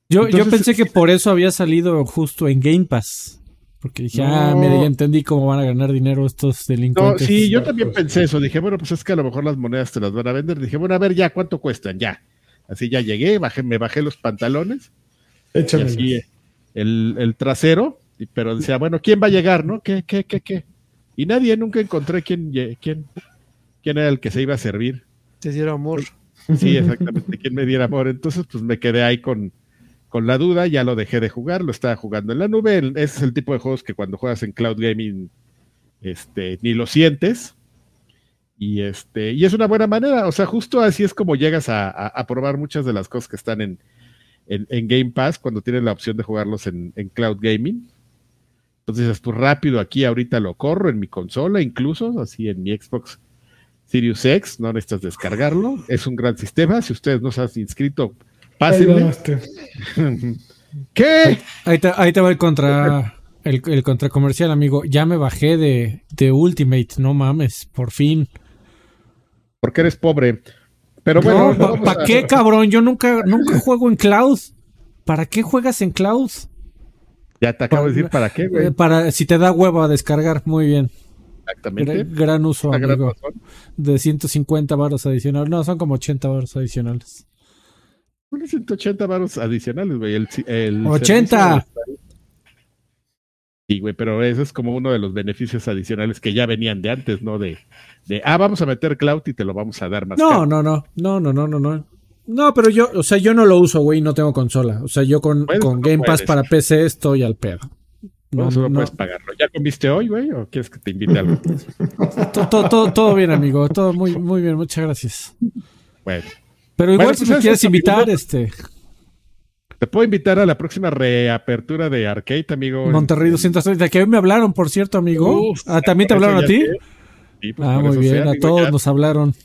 Yo, yo pensé que por eso había salido justo en Game Pass. Porque dije, ah, mira, ya entendí cómo van a ganar dinero estos delincuentes. sí, yo también pensé eso. Dije, bueno, pues es que a lo mejor las monedas te las van a vender. Dije, bueno, a ver ya, ¿cuánto cuestan? Ya. Así ya llegué, bajé, me bajé los pantalones. Échame. Y así el, el, trasero. Pero decía, bueno, ¿quién va a llegar, no? ¿Qué, qué, qué, qué? Y nadie, nunca encontré quién, quién, quién era el que se iba a servir. Te diera amor. Sí, exactamente, quién me diera amor. Entonces, pues me quedé ahí con, con la duda, ya lo dejé de jugar, lo estaba jugando en la nube. Ese es el tipo de juegos que cuando juegas en cloud gaming este, ni lo sientes. Y, este, y es una buena manera, o sea, justo así es como llegas a, probar muchas de las cosas que están en, en, Game Pass cuando tienes la opción de jugarlos en, cloud gaming. Entonces, es pues rápido aquí, ahorita lo corro en mi consola, incluso, así en mi Xbox Series X, no necesitas descargarlo. Es un gran sistema. Si ustedes no se han inscrito, ¿Qué? Ahí te, ahí te, va el contra. El, el contracomercial, amigo. Ya me bajé de, de Ultimate, no mames, por fin. Porque eres pobre. Pero bueno. ¿Para qué, cabrón? Yo nunca, nunca juego en cloud. ¿Para qué juegas en cloud? Ya te acabo de decir para qué, güey. Para, si te da huevo a descargar, muy bien. Exactamente. Gran, uso, amigo. de 150 baros adicionales. No, son como 80 baros adicionales. 180 baros adicionales, güey. El, 80. Sí, güey, pero eso es como uno de los beneficios adicionales que ya venían de antes, ¿no? De, de ah, vamos a meter cloud y te lo vamos a dar más. No, no, no, no, no, no, no, no. No, pero yo, o sea, yo no lo uso, güey, no tengo consola. O sea, yo con, con Game Pass para PC estoy al pedo. No, no, puedes pagarlo. ¿Ya comiste hoy, güey? ¿O quieres que te invite a algo? todo, todo, todo, bien, amigo. Todo muy, muy bien. Muchas gracias. Bueno. Pero igual si me pues, quieres invitar, este. Te puedo invitar a la próxima reapertura de Arcade, amigo. Monterrey 230, que hoy me hablaron, por cierto, amigo. ah, ¿También te hablaron a ti? Sí, pues ah, muy bien, a todos nos hablaron.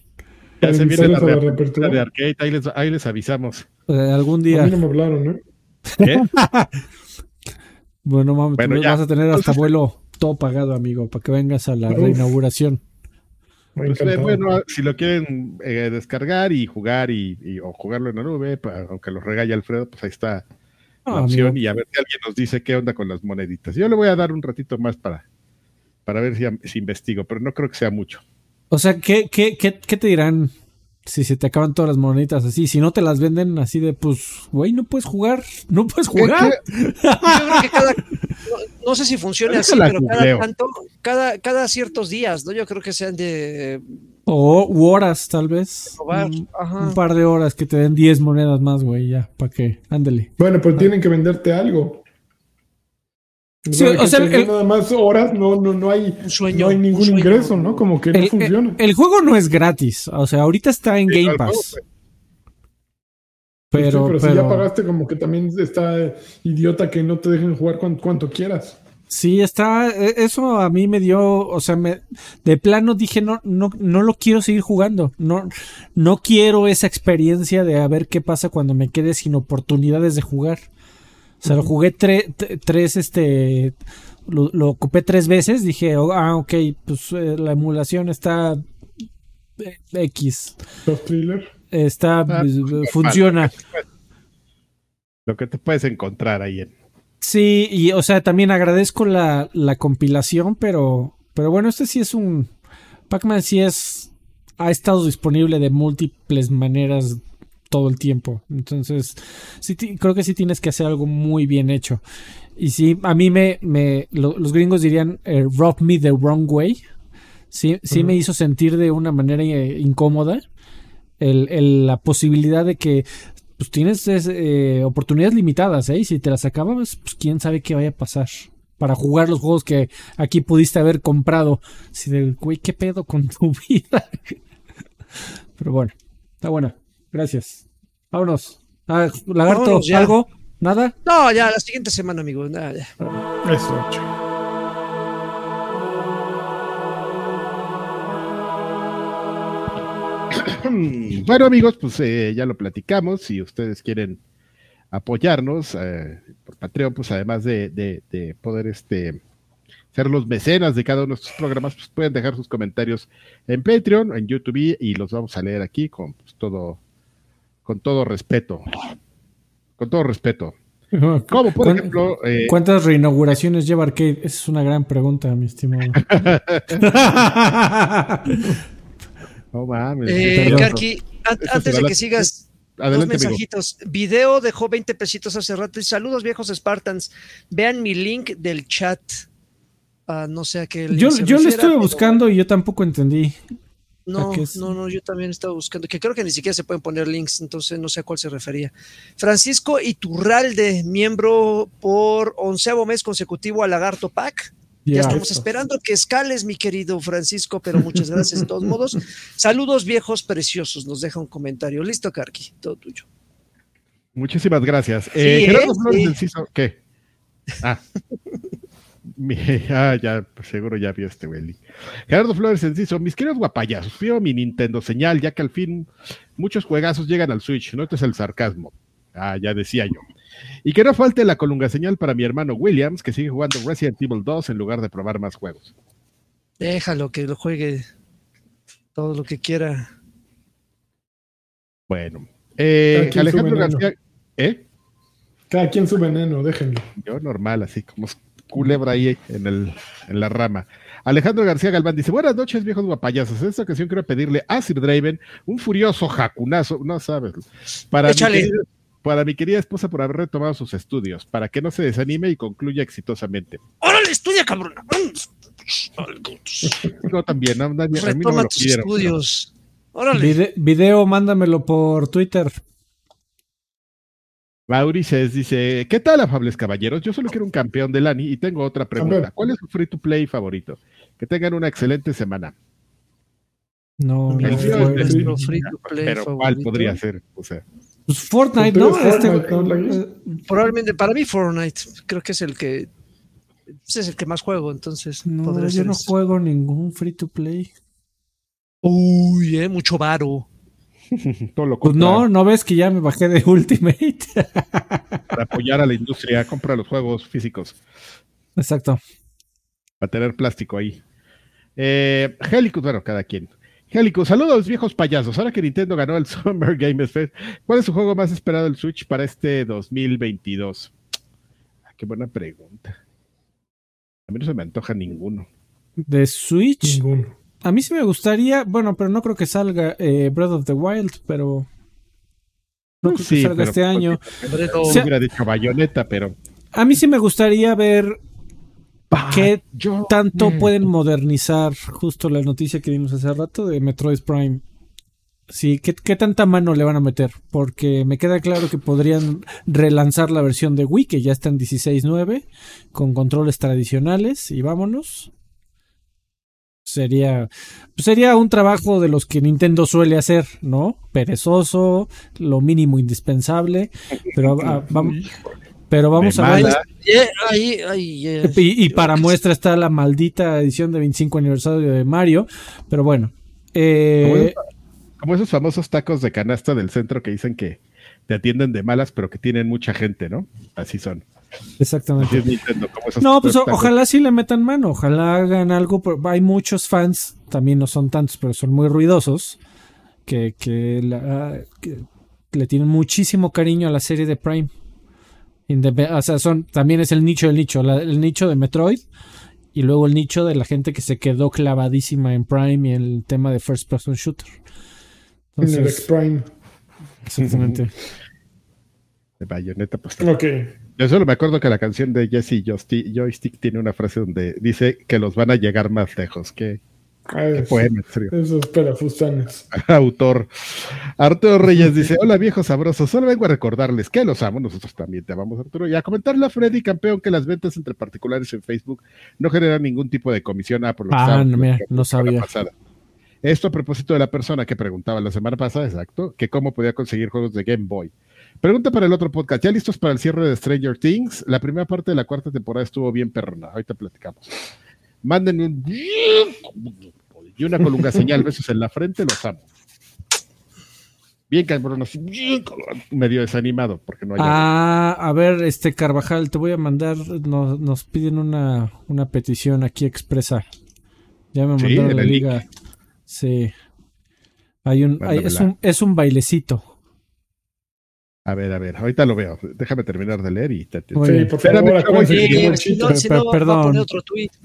Ya se viene la reapertura de Arcade, ahí les, ahí les avisamos. Eh, algún día. A mí no me hablaron, ¿eh? ¿Qué? Bueno, mames, vas a tener hasta vuelo todo pagado, amigo, para que vengas a la reinauguración. Pues, eh, bueno, si lo quieren eh, descargar y jugar y, o jugarlo en la nube, aunque lo regale Alfredo, pues ahí está la ah, opción y a ver si alguien nos dice qué onda con las moneditas. Yo le voy a dar un ratito más para, para ver si, si investigo, pero no creo que sea mucho. O sea, ¿qué, qué, qué, qué te dirán si se te acaban todas las moneditas así, si no te las venden así de, pues, güey, no puedes jugar, no puedes jugar. Yo creo que cada, no, sé si funciona así, pero cada tanto, cada, cada ciertos días, ¿no? Yo creo que sean de... O horas, tal vez. Un, par de horas que te den 10 monedas más, güey, ya, ¿para qué? Ándale. Bueno, pues tienen que venderte algo. Sí, o sea, nada más horas, no, no, no hay, no hay ningún ingreso, ¿no? Como que no funciona. El, juego no es gratis, o sea, ahorita está en Game Pass. Pues. Pero, pero, si ya pagaste, como que también está idiota que no te dejen jugar cuanto, quieras. Sí, está, e, eso a mí me dio, o sea, me, de plano dije, no, no, no lo quiero seguir jugando, no, no quiero esa experiencia de a ver qué pasa cuando me quede sin oportunidades de jugar. O sea, lo jugué tres, este, lo, ocupé tres veces. Dije, oh, ah, ok, pues eh, la emulación está eh, X. Los thriller. Está, ah, pues, pues, funciona. Lo que te puedes encontrar ahí en. Sí, y o sea, también agradezco la, la compilación, pero, pero bueno, este sí es un. Pac-Man sí es. Ha estado disponible de múltiples maneras todo el tiempo. Entonces, sí, creo que sí tienes que hacer algo muy bien hecho. Y sí, a mí me, me los gringos dirían eh, rob me the wrong way. Sí, sí me hizo sentir de una manera eh, incómoda el, la posibilidad de que pues tienes eh, oportunidades limitadas, ¿eh? Y si te las acabas, pues quién sabe qué vaya a pasar para jugar los juegos que aquí pudiste haber comprado. Si de, güey, ¿qué pedo con tu vida? Pero bueno, está buena. Gracias. Vámonos. Ah, lagarto, ¿algo? ¿Nada? No, ya, la siguiente semana, amigo. Nada, ya. Eso, Bueno amigos, pues eh, ya lo platicamos. Si ustedes quieren apoyarnos eh, por Patreon, pues además de, de, poder este, ser los mecenas de cada uno de nuestros programas, pues pueden dejar sus comentarios en Patreon, en YouTube y los vamos a leer aquí con pues, todo con todo respeto. Con todo respeto. Como por ejemplo. Eh, ¿Cuántas reinauguraciones lleva Arcade? Esa es una gran pregunta, mi estimado. no mames. Eh, Karki, antes de que sigas. dos mensajitos. Video dejó 20 pesitos hace rato. Y saludos, viejos Spartans. Vean mi link del chat. Ah, no sé a qué. Yo, yo le estuve buscando y yo tampoco entendí. No, no, no, yo también estaba buscando, que creo que ni siquiera se pueden poner links, entonces no sé a cuál se refería. Francisco Iturralde, miembro por onceavo mes consecutivo a Lagarto Pack. Ya estamos esperando que escales, mi querido Francisco, pero muchas gracias de todos modos. Saludos viejos preciosos, nos deja un comentario. Listo, Karki, todo tuyo. Muchísimas gracias. Eh, Gerardo Flores ¿qué? Ah. ah, ya, pues, seguro ya vio este güey. Gerardo Flores Enciso, mis queridos guapayazos, fío mi Nintendo señal, ya que al fin muchos juegazos llegan al Switch, no este es el sarcasmo. Ah, ya decía yo. Y que no falte la colunga señal para mi hermano Williams, que sigue jugando Resident Evil 2 en lugar de probar más juegos. Déjalo que lo juegue todo lo que quiera. Bueno. Eh, Alejandro García. ¿Eh? Cada quien su veneno, déjenlo. Yo normal, así como culebra ahí en, el, en la rama. Alejandro García Galván dice: Buenas noches, viejos guapayazos. En esta ocasión quiero pedirle a Sir Draven un furioso jacunazo, no sabes, para mi, para mi querida esposa por haber retomado sus estudios, para que no se desanime y concluya exitosamente. ¡Órale, estudia, cabrón! No, también, no, nadie, a mí no me lo tus estudios. Órale. video, mándamelo por Twitter. Maurices dice, ¿qué tal, afables caballeros? Yo solo quiero un campeón de Lani y tengo otra pregunta. ¿Cuál es su free to play favorito? Que tengan una excelente semana. No, no, no free to play pero ¿cuál podría ser? O sea, pues Fortnite, ¿no? Este, eh, probablemente para mí Fortnite, creo que es el que es el que más juego, entonces no, yo no juego ningún free to play. Uy, eh, mucho varo. pues no, no ves que ya me bajé de Ultimate. Para apoyar a la industria, compra los juegos físicos. Exacto. Para tener plástico ahí. Eh, Helicus, bueno, cada quien. Saludos viejos payasos. Ahora que Nintendo ganó el Summer Games Fest, ¿cuál es su juego más esperado del Switch para este 2022? Ah, qué buena pregunta. A mí no se me antoja ninguno. ¿De Switch? Ninguno. A mí sí me gustaría, bueno, pero no creo que salga eh, Breath of the Wild, pero no creo que salga este año. hubiera dicho bayoneta, pero. A mí sí me gustaría ver qué tanto pueden modernizar justo la noticia que vimos hace rato de Metroid Prime. Sí, ¿qué, ¿qué, tanta mano le van a meter? Porque me queda claro que podrían relanzar la versión de Wii, que ya está en 16.9, con controles tradicionales, y vámonos. Sería, sería un trabajo de los que Nintendo suele hacer, ¿no? Perezoso, lo mínimo indispensable, pero ah, vamos, pero vamos a ver. y, para muestra está la maldita edición de 25 aniversario de Mario, pero bueno. Eh, como esos famosos tacos de canasta del centro que dicen que te atienden de malas, pero que tienen mucha gente, ¿no? Así son. Exactamente. no, pues ojalá sí le metan mano, ojalá hagan algo. Hay muchos fans, también no son tantos, pero son muy ruidosos, que, que, le tienen muchísimo cariño a la serie de Prime. O sea, son, también es el nicho del nicho, el nicho de Metroid y luego el nicho de la gente que se quedó clavadísima en Prime y el tema de First Person Shooter. en el Prime. Exactamente. De bayoneta, pues. Ok. Yo solo me acuerdo que la canción de Jesse Joystick tiene una frase donde dice que los van a llegar más lejos. Que poema, Esos pelafustanes. Autor. Arturo Reyes dice: Hola viejos sabrosos, solo vengo a recordarles que los amo, nosotros también te amamos, Arturo, y a comentarle a Freddy Campeón que las ventas entre particulares en Facebook no generan ningún tipo de comisión. Ah, por lo ah, no, no sabía. Esto a propósito de la persona que preguntaba la semana pasada, exacto, que cómo podía conseguir juegos de Game Boy. Pregunta para el otro podcast. ¿Ya listos para el cierre de Stranger Things? La primera parte de la cuarta temporada estuvo bien perrona. Ahorita platicamos. Manden un y una colunga señal, besos en la frente, los amo. Bien cabrón, así, bien medio desanimado, porque no hay. Ah, a ver, este Carvajal, te voy a mandar, nos, nos piden una, una petición aquí expresa. Ya me mandaron la liga. Sí. Hay un, es un, es un bailecito. A ver, a ver, ahorita lo veo. Déjame terminar de leer y te. Sí, por favor, perdón,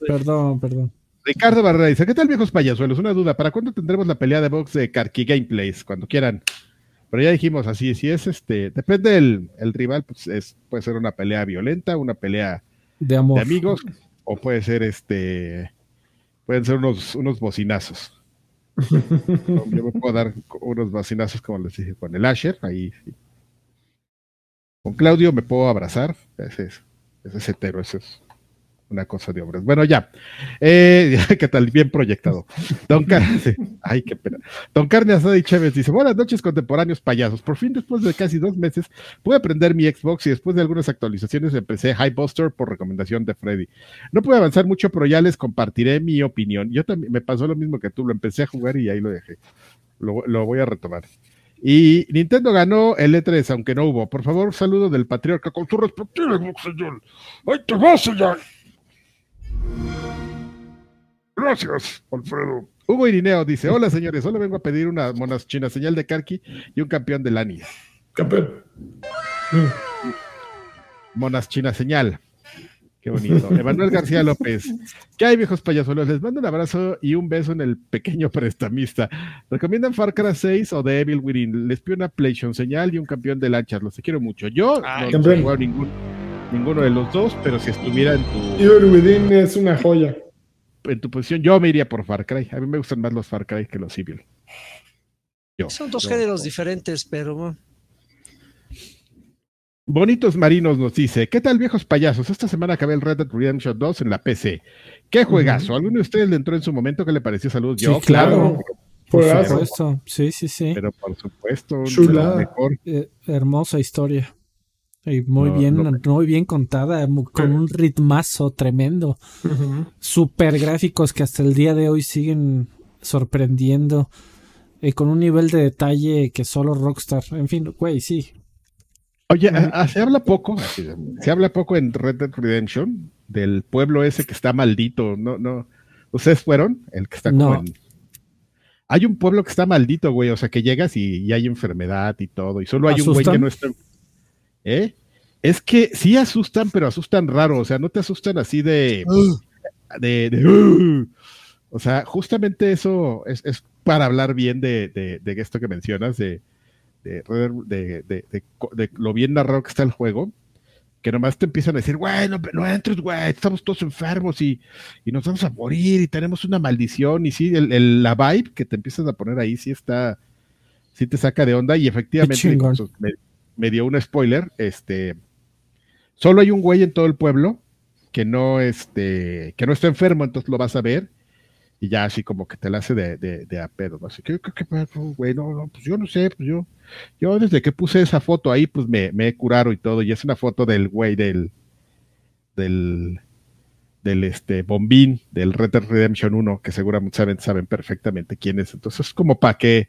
perdón, perdón. Ricardo Barrera dice: ¿Qué tal, viejos payasuelos? Una duda: ¿para cuándo tendremos la pelea de box de Karki Gameplays? Cuando quieran. Pero ya dijimos así: si es este, depende del el rival, pues es, puede ser una pelea violenta, una pelea de, amor. amigos, o puede ser este, pueden ser unos, unos bocinazos. Yo me puedo dar unos bocinazos, como les dije, con el Asher, ahí con Claudio me puedo abrazar. Ese es, ese es hetero, ese es una cosa de hombres. Bueno, ya. Eh, ¿Qué tal? Bien proyectado. Don Carnes, ay, qué pena. Don Carne Asada y Chévez dice: Buenas noches, contemporáneos payasos. Por fin, después de casi dos meses, pude aprender mi Xbox y después de algunas actualizaciones empecé High Buster por recomendación de Freddy. No pude avanzar mucho, pero ya les compartiré mi opinión. Yo también me pasó lo mismo que tú, lo empecé a jugar y ahí lo dejé. Lo, voy a retomar. Y Nintendo ganó el E3, aunque no hubo. Por favor, saludo del patriarca con su respectivo señor. ¡Ahí te vas, señor! Gracias, Alfredo. Hugo Irineo dice: Hola, señores, solo vengo a pedir una monas china señal de Karki y un campeón de Lani. Campeón. Monas china señal. Qué bonito. Emanuel García López. ¿Qué hay, viejos payasuelos? Les mando un abrazo y un beso en el pequeño prestamista. ¿Recomiendan Far Cry 6 o The Evil Within? Les pido una PlayStation señal y un campeón de lanchas. Los quiero mucho. Yo no, he jugado ninguno de los dos, pero si estuviera en tu. Evil Within es una joya. En tu posición, yo me iría por Far Cry. A mí me gustan más los Far Cry que los Evil. Son dos géneros diferentes, pero. Bonitos Marinos nos dice, ¿qué tal viejos payasos? Esta semana acabé el Red Dead Redemption 2 en la PC. ¿Qué juegazo? ¿Alguno de ustedes le entró en su momento que le pareció salud? Yo, claro. Por supuesto. Sí, sí, sí. Pero por supuesto, mejor. Eh, hermosa historia. Y muy bien, muy bien contada, con un ritmazo tremendo. Super gráficos que hasta el día de hoy siguen sorprendiendo. Y con un nivel de detalle que solo Rockstar. En fin, güey, sí. Oye, se habla poco, se habla poco en Red Dead Redemption del pueblo ese que está maldito, no, no. ¿Ustedes fueron? El que está como en... Hay un pueblo que está maldito, güey, o sea, que llegas y, hay enfermedad y todo, y solo hay un güey que no está... ¿Eh? Es que sí asustan, pero asustan raro, o sea, no te asustan así de... de, de o sea, justamente eso es, es, para hablar bien de, de, de esto que mencionas, de de, de, lo bien narrado que está el juego, que nomás te empiezan a decir, güey, no, no entres, güey, estamos todos enfermos y, nos vamos a morir y tenemos una maldición. Y sí, el, la vibe que te empiezas a poner ahí sí está, sí te saca de onda y efectivamente me, dio un spoiler, este, solo hay un güey en todo el pueblo que no, este, que no está enfermo, entonces lo vas a ver y ya así como que te la hace de, de, a pedo, Así que, ¿qué, güey? No, no, pues yo no sé, pues yo, yo desde que puse esa foto ahí, pues me, he curado y todo, y es una foto del güey del, del, del este bombín del Red Dead Redemption 1, que seguramente saben, saben perfectamente quién es. Entonces es como para que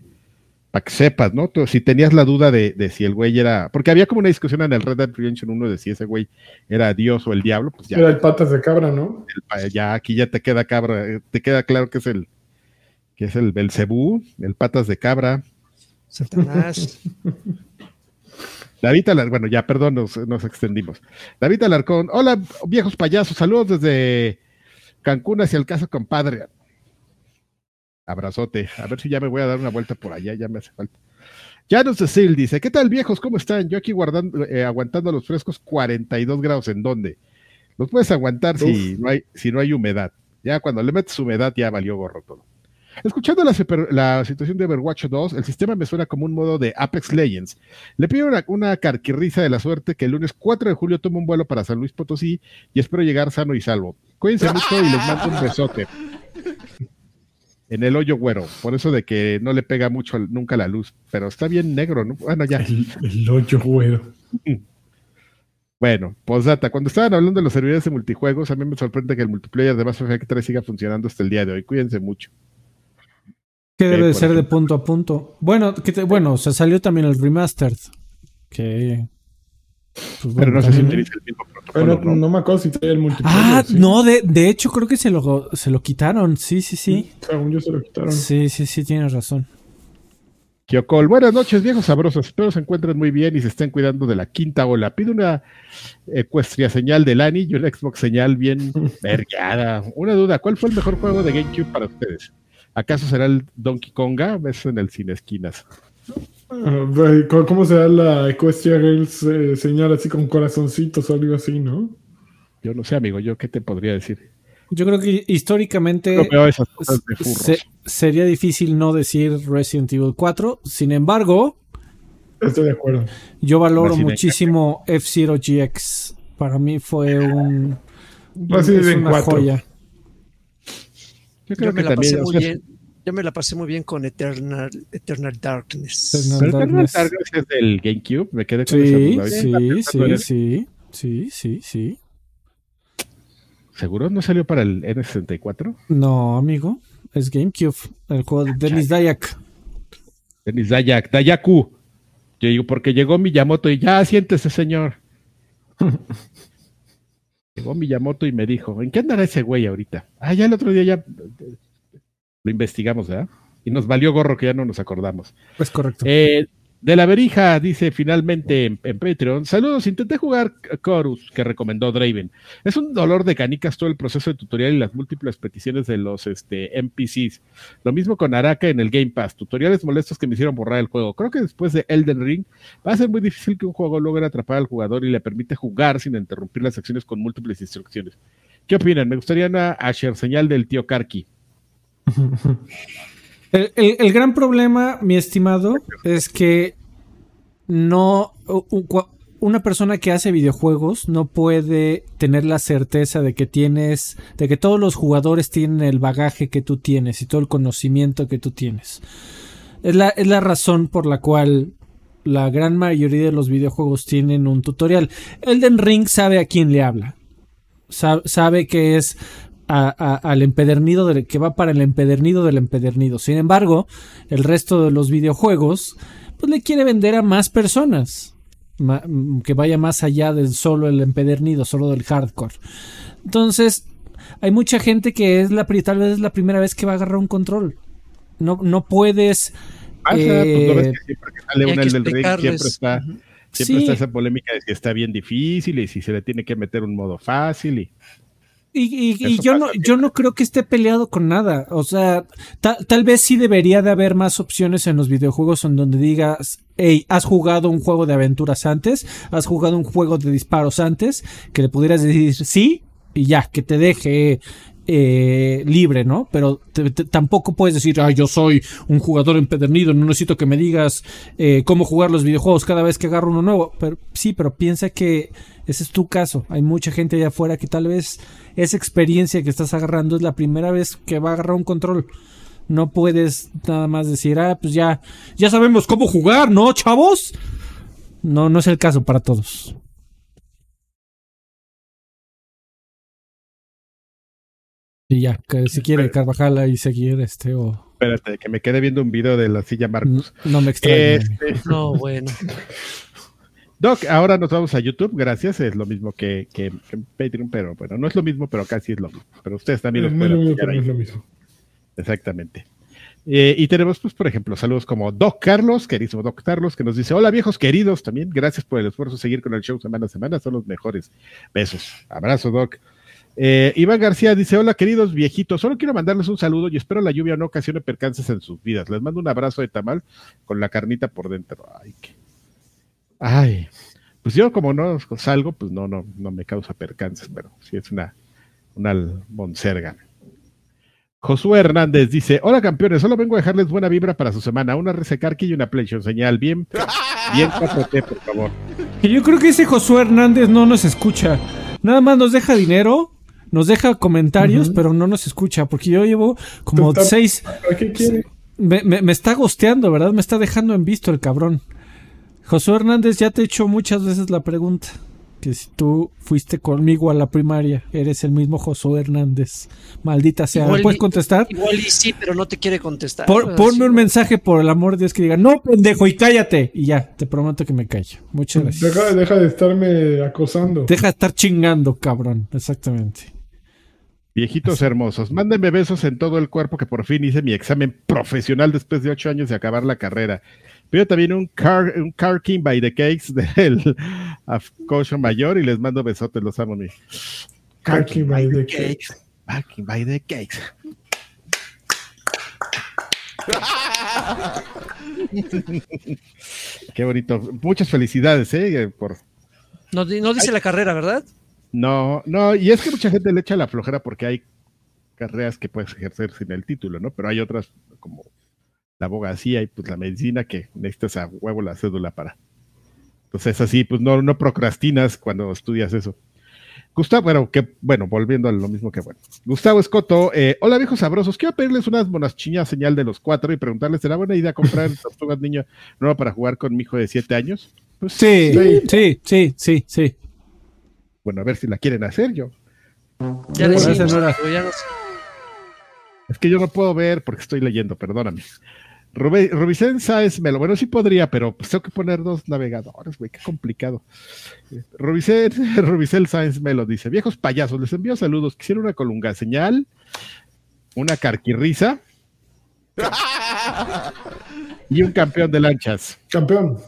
para que sepas, ¿no? si tenías la duda de, si el güey era, porque había como una discusión en el Red Dead Redemption 1 de si ese güey era Dios o el diablo, pues ya. Era el patas de cabra, ¿no? ya aquí ya te queda cabra, eh, te queda claro que es el que es el Belcebú, el patas de cabra. Satanás. David Alarcón, bueno, ya, perdón, nos, nos extendimos. David Alarcón, hola viejos payasos, saludos desde Cancún hacia el caso compadre. Abrazote. A ver si ya me voy a dar una vuelta por allá, ya me hace falta. Janos Cecil dice, ¿qué tal viejos? ¿Cómo están? Yo aquí guardando, eh, aguantando los frescos 42 grados. ¿En dónde? Los puedes aguantar si no, hay, si no hay humedad. Ya cuando le metes humedad ya valió gorro todo. Escuchando la, la, situación de Overwatch 2, el sistema me suena como un modo de Apex Legends. Le pido una, una carquirriza de la suerte que el lunes 4 de julio tome un vuelo para San Luis Potosí y espero llegar sano y salvo. Cuídense mucho y les mando un besote en el hoyo güero, por eso de que no le pega mucho nunca la luz, pero está bien negro, ¿no? Bueno, ya. El, hoyo güero. Bueno, posdata, cuando estaban hablando de los servidores de multijuegos, a mí me sorprende que el multiplayer de Mass Effect 3 siga funcionando hasta el día de hoy. Cuídense mucho. Que debe de ser de punto a punto. Bueno, que bueno, se salió también el remastered. Que. Pues pero no sé si utiliza el mismo pero no, me acuerdo si trae el multiplayer. Ah, no, de, de, hecho creo que se lo, se lo quitaron. Sí, sí, sí. Según yo se lo quitaron. Sí, sí, sí, tienes razón. Kiokol, buenas noches, viejos sabrosos. Espero se encuentren muy bien y se estén cuidando de la quinta ola. Pido una ecuestria señal de Lani y una Xbox señal bien vergada. Una duda, ¿cuál fue el mejor juego de GameCube para ustedes? ¿Acaso será el Donkey Konga? Ves en el cine esquinas. ¿Cómo se da la Equestria Girls eh, señal así con corazoncitos o algo así, no? Yo no sé, amigo, yo qué te podría decir. Yo creo que históricamente sería difícil no decir Resident Evil 4. Sin embargo, estoy de acuerdo. Yo valoro muchísimo F-Zero GX. Para mí fue un, Resident una joya. Yo creo que la pasé muy bien yo me la pasé muy bien con Eternal, Eternal Darkness. Eternal, Darkness. es del GameCube, me quedé con sí, Sí, sí, sí, sí, sí, sí. ¿Seguro no salió para el N64? No, amigo, es GameCube, el juego de Dennis Dayak. Dennis Dayak, Dayaku. Yo digo, porque llegó Miyamoto y ya siéntese, señor. llegó Miyamoto y me dijo, ¿en qué andará ese güey ahorita? Ah, ya el otro día ya lo investigamos, ¿verdad? Y nos valió gorro que ya no nos acordamos. Pues correcto. Eh, De la Berija dice finalmente en, Patreon, saludos, intenté jugar Chorus que recomendó Draven. Es un dolor de canicas todo el proceso de tutorial y las múltiples peticiones de los este, NPCs. Lo mismo con Araka en el Game Pass, tutoriales molestos que me hicieron borrar el juego. Creo que después de Elden Ring va a ser muy difícil que un juego logre atrapar al jugador y le permite jugar sin interrumpir las acciones con múltiples instrucciones. ¿Qué opinan? Me gustaría una Asher señal del tío Karki. El, gran problema, mi estimado, es que no una persona que hace videojuegos no puede tener la certeza de que tienes, de que todos los jugadores tienen el bagaje que tú tienes y todo el conocimiento que tú tienes. Es la, es la razón por la cual la gran mayoría de los videojuegos tienen un tutorial. Elden Ring sabe a quién le habla. Sabe, que es al empedernido que va para el empedernido del empedernido. Sin embargo, el resto de los videojuegos pues le quiere vender a más personas que vaya más allá del solo el empedernido, solo del hardcore. Entonces, hay mucha gente que es la tal vez es la primera vez que va a agarrar un control. No, no puedes. siempre que sale un del Ring, siempre está, siempre está esa polémica de si está bien difícil y si se le tiene que meter un modo fácil y. Y, yo no, yo no creo que esté peleado con nada. O sea, tal vez sí debería de haber más opciones en los videojuegos en donde digas, hey, has jugado un juego de aventuras antes, has jugado un juego de disparos antes, que le pudieras decir sí y ya, que te deje eh, libre, ¿no? Pero tampoco puedes decir, ay, yo soy un jugador empedernido, no necesito que me digas eh, cómo jugar los videojuegos cada vez que agarro uno nuevo. Pero sí, pero piensa que ese es tu caso. Hay mucha gente allá afuera que tal vez esa experiencia que estás agarrando es la primera vez que va a agarrar un control. No puedes nada más decir, ah, pues ya, ya sabemos cómo jugar, ¿no, chavos? No, no es el caso para todos. Y ya, que si quiere Carvajal ahí seguir, este o. Espérate, que me quede viendo un video de la silla Marcos. No, me extraña. Este, no, bueno. Doc, ahora nos vamos a YouTube, gracias. Es lo mismo que, que, Patreon, pero bueno, no es lo mismo, pero casi es lo mismo. Pero ustedes también lo pueden es lo mismo. Exactamente. Eh, y tenemos, pues, por ejemplo, saludos como Doc Carlos, queridísimo Doc Carlos, que nos dice: Hola, viejos queridos, también gracias por el esfuerzo de seguir con el show semana a semana, son los mejores. Besos. Abrazo, Doc. Eh, Iván García dice: Hola, queridos viejitos, solo quiero mandarles un saludo y espero la lluvia no ocasione percances en sus vidas. Les mando un abrazo de tamal con la carnita por dentro. Ay, qué Ay, pues yo como no salgo, pues no, no, no me causa percances, pero sí es una, una monserga. Josué Hernández dice, hola campeones, solo vengo a dejarles buena vibra para su semana, una resecarqui y una PlayStation señal, bien, bien 4T, por favor. Yo creo que ese Josué Hernández no nos escucha, nada más nos deja dinero, nos deja comentarios, pero no nos escucha, porque yo llevo como seis... ¿Qué quiere? Me, me, me está gosteando, ¿verdad? Me está dejando en visto el cabrón. Josué Hernández, ya te he hecho muchas veces la pregunta. Que si tú fuiste conmigo a la primaria, eres el mismo Josué Hernández. Maldita sea. ¿Me puedes contestar? Igual y sí, pero no te quiere contestar. ponme un mensaje por el amor de Dios que diga, no, pendejo, y cállate. Y ya, te prometo que me callo. Muchas gracias. Deja, deja de estarme acosando. Deja de estar chingando, cabrón. Exactamente. Viejitos hermosos, mándenme besos en todo el cuerpo que por fin hice mi examen profesional después de ocho años de acabar la carrera. Pido también un car, un car king by the cakes del Afcocho Mayor y les mando besotes, los amo. Mi. Car king by the cakes. Car king by the cakes. Qué bonito. Muchas felicidades, ¿eh? Por... No, no dice la carrera, ¿verdad? No, no, y es que mucha gente le echa la flojera porque hay carreras que puedes ejercer sin el título, ¿no? Pero hay otras como la abogacía y pues la medicina que necesitas a huevo la cédula para. Entonces así, pues no, no procrastinas cuando estudias eso. Gustavo, bueno, que, bueno, volviendo a lo mismo que bueno. Gustavo Escoto, eh, hola viejos sabrosos, quiero pedirles unas monachiñas señal de los cuatro y preguntarles, ¿será buena idea comprar tortugas niño nueva para jugar con mi hijo de siete años? Pues, sí, sí, sí, sí, sí, Bueno, a ver si la quieren hacer yo. Ya no, Es que yo no puedo ver porque estoy leyendo, perdóname. Rubicén Sáez Melo, bueno, sí podría, pero pues tengo que poner dos navegadores, güey, qué complicado. Rubicén, Rubicel Sáenz Melo dice, viejos payasos, les envío saludos, quisiera una colunga señal, una carquirrisa Y un campeón de lanchas. Campeón.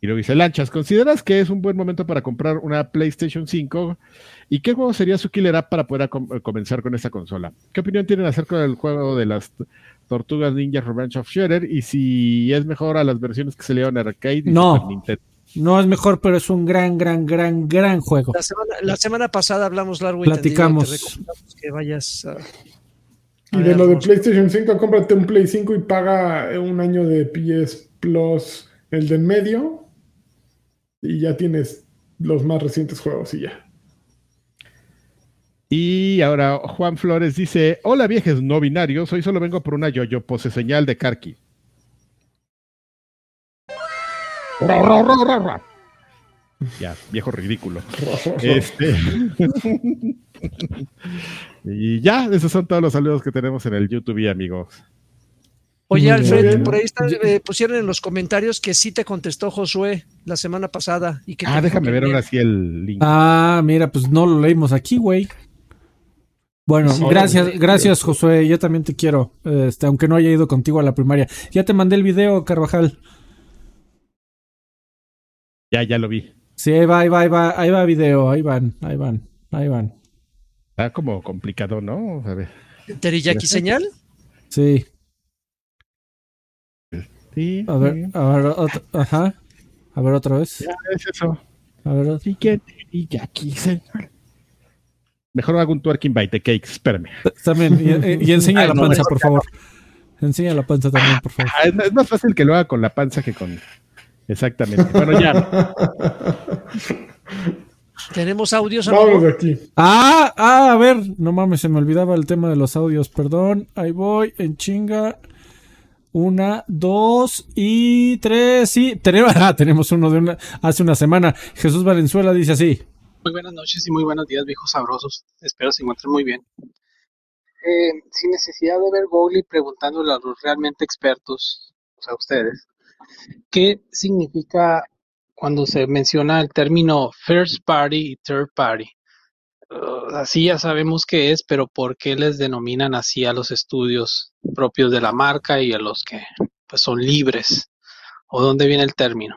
Y lo dice Lanchas, ¿consideras que es un buen momento para comprar una PlayStation 5? ¿Y qué juego sería su killer app para poder comenzar con esta consola? ¿Qué opinión tienen acerca del juego de las Tortugas Ninja Revenge of Shredder? Y si es mejor a las versiones que se le en arcade y no. Nintendo. No es mejor, pero es un gran, gran, gran, gran juego. La semana, pasada hablamos largo y Platicamos. que vayas Y de lo de PlayStation 5, cómprate un Play 5 y paga un año de PS Plus, el de en medio, y ya tienes los más recientes juegos y ya. Y ahora Juan Flores dice: Hola viejes no binarios, hoy solo vengo por una yo-yo pose señal de Karki. ya, viejo ridículo. este... y ya, esos son todos los saludos que tenemos en el YouTube, amigos. Oye, Alfred, por ahí eh, pusieron en los comentarios que sí te contestó Josué la semana pasada. Y que ah, déjame ver ahora sí el link. Ah, mira, pues no lo leímos aquí, güey. Bueno, gracias, gracias Josué, yo también te quiero, este, aunque no haya ido contigo a la primaria. Ya te mandé el video, Carvajal. Ya, ya lo vi. Sí, ahí va, ahí va, ahí va, ahí va video, ahí van, ahí van, ahí van. Está como complicado, ¿no? A ver. ¿Teriyaki señal? Sí. Sí. A ver, a ver, otra, ajá. A ver otra vez. Ya es eso. A ver. Sí que teriyaki señal. Mejor hago un twerking by the cakes, espérame. También, y, enseña la panza, por favor. Enseña la panza también, por favor. Ah, es más fácil que lo haga con la panza que con. Exactamente. Bueno, ya. Tenemos audios. Vamos de aquí. Ah, ah, a ver. No mames, se me olvidaba el tema de los audios. Perdón. Ahí voy, en chinga. Una, dos y tres. Sí, tenemos, ah, tenemos uno de una, hace una semana. Jesús Valenzuela dice así. Muy buenas noches y muy buenos días, viejos sabrosos. Espero se encuentren muy bien. Eh, sin necesidad de ver Google y preguntándole a los realmente expertos, o sea, ustedes, ¿qué significa cuando se menciona el término first party y third party? Uh, así ya sabemos qué es, pero ¿por qué les denominan así a los estudios propios de la marca y a los que pues, son libres? ¿O dónde viene el término?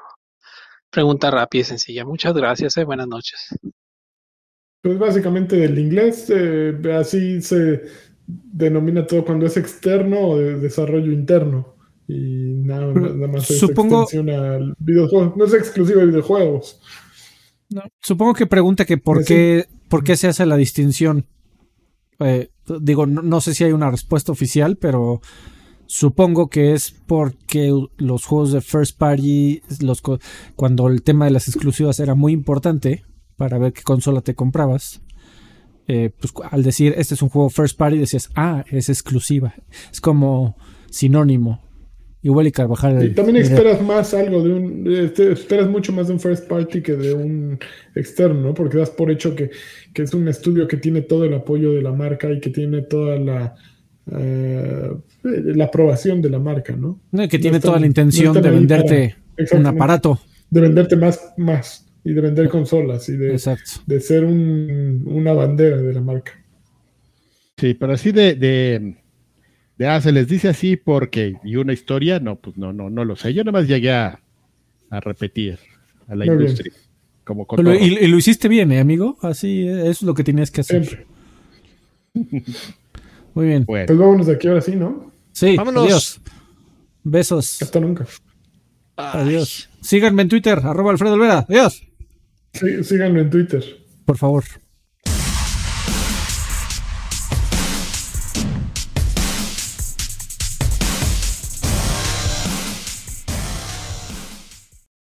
Pregunta rápida y sencilla. Muchas gracias. Eh. Buenas noches. Pues básicamente del inglés, eh, así se denomina todo cuando es externo o de desarrollo interno. Y nada, más es supongo, al videojuego. No es exclusivo de videojuegos. supongo que pregunta que por, qué, por qué se hace la distinción. Eh, digo, no, sé si hay una respuesta oficial, pero supongo que es porque los juegos de first party, los, cuando el tema de las exclusivas era muy importante, para ver qué consola te comprabas. Eh, pues al decir este es un juego first party decías, ah, es exclusiva. Es como sinónimo. Igual y Carvajal. Y también esperas más algo de un. Este, esperas mucho más de un first party que de un externo, ¿no? Porque das por hecho que, es un estudio que tiene todo el apoyo de la marca y que tiene toda la. Eh, la aprobación de la marca, ¿no? que tiene toda la intención de venderte un aparato. De venderte más, más y de vender consolas y de, de ser una bandera de la marca. Sí, pero así de, de, ah, se les dice así porque, y una historia, no, pues no, no, no lo sé. Yo nada más llegué a, repetir a la industria. Como y, lo hiciste bien, ¿eh, amigo? Así es lo que tenías que hacer. Muy bien. Pues vámonos de aquí ahora sí, ¿no? Sí, vámonos. Adiós. Besos. Hasta nunca. Adiós. Síganme en Twitter, arroba Alfredo Olvera. Adiós. Sí, síganlo en Twitter. Por favor.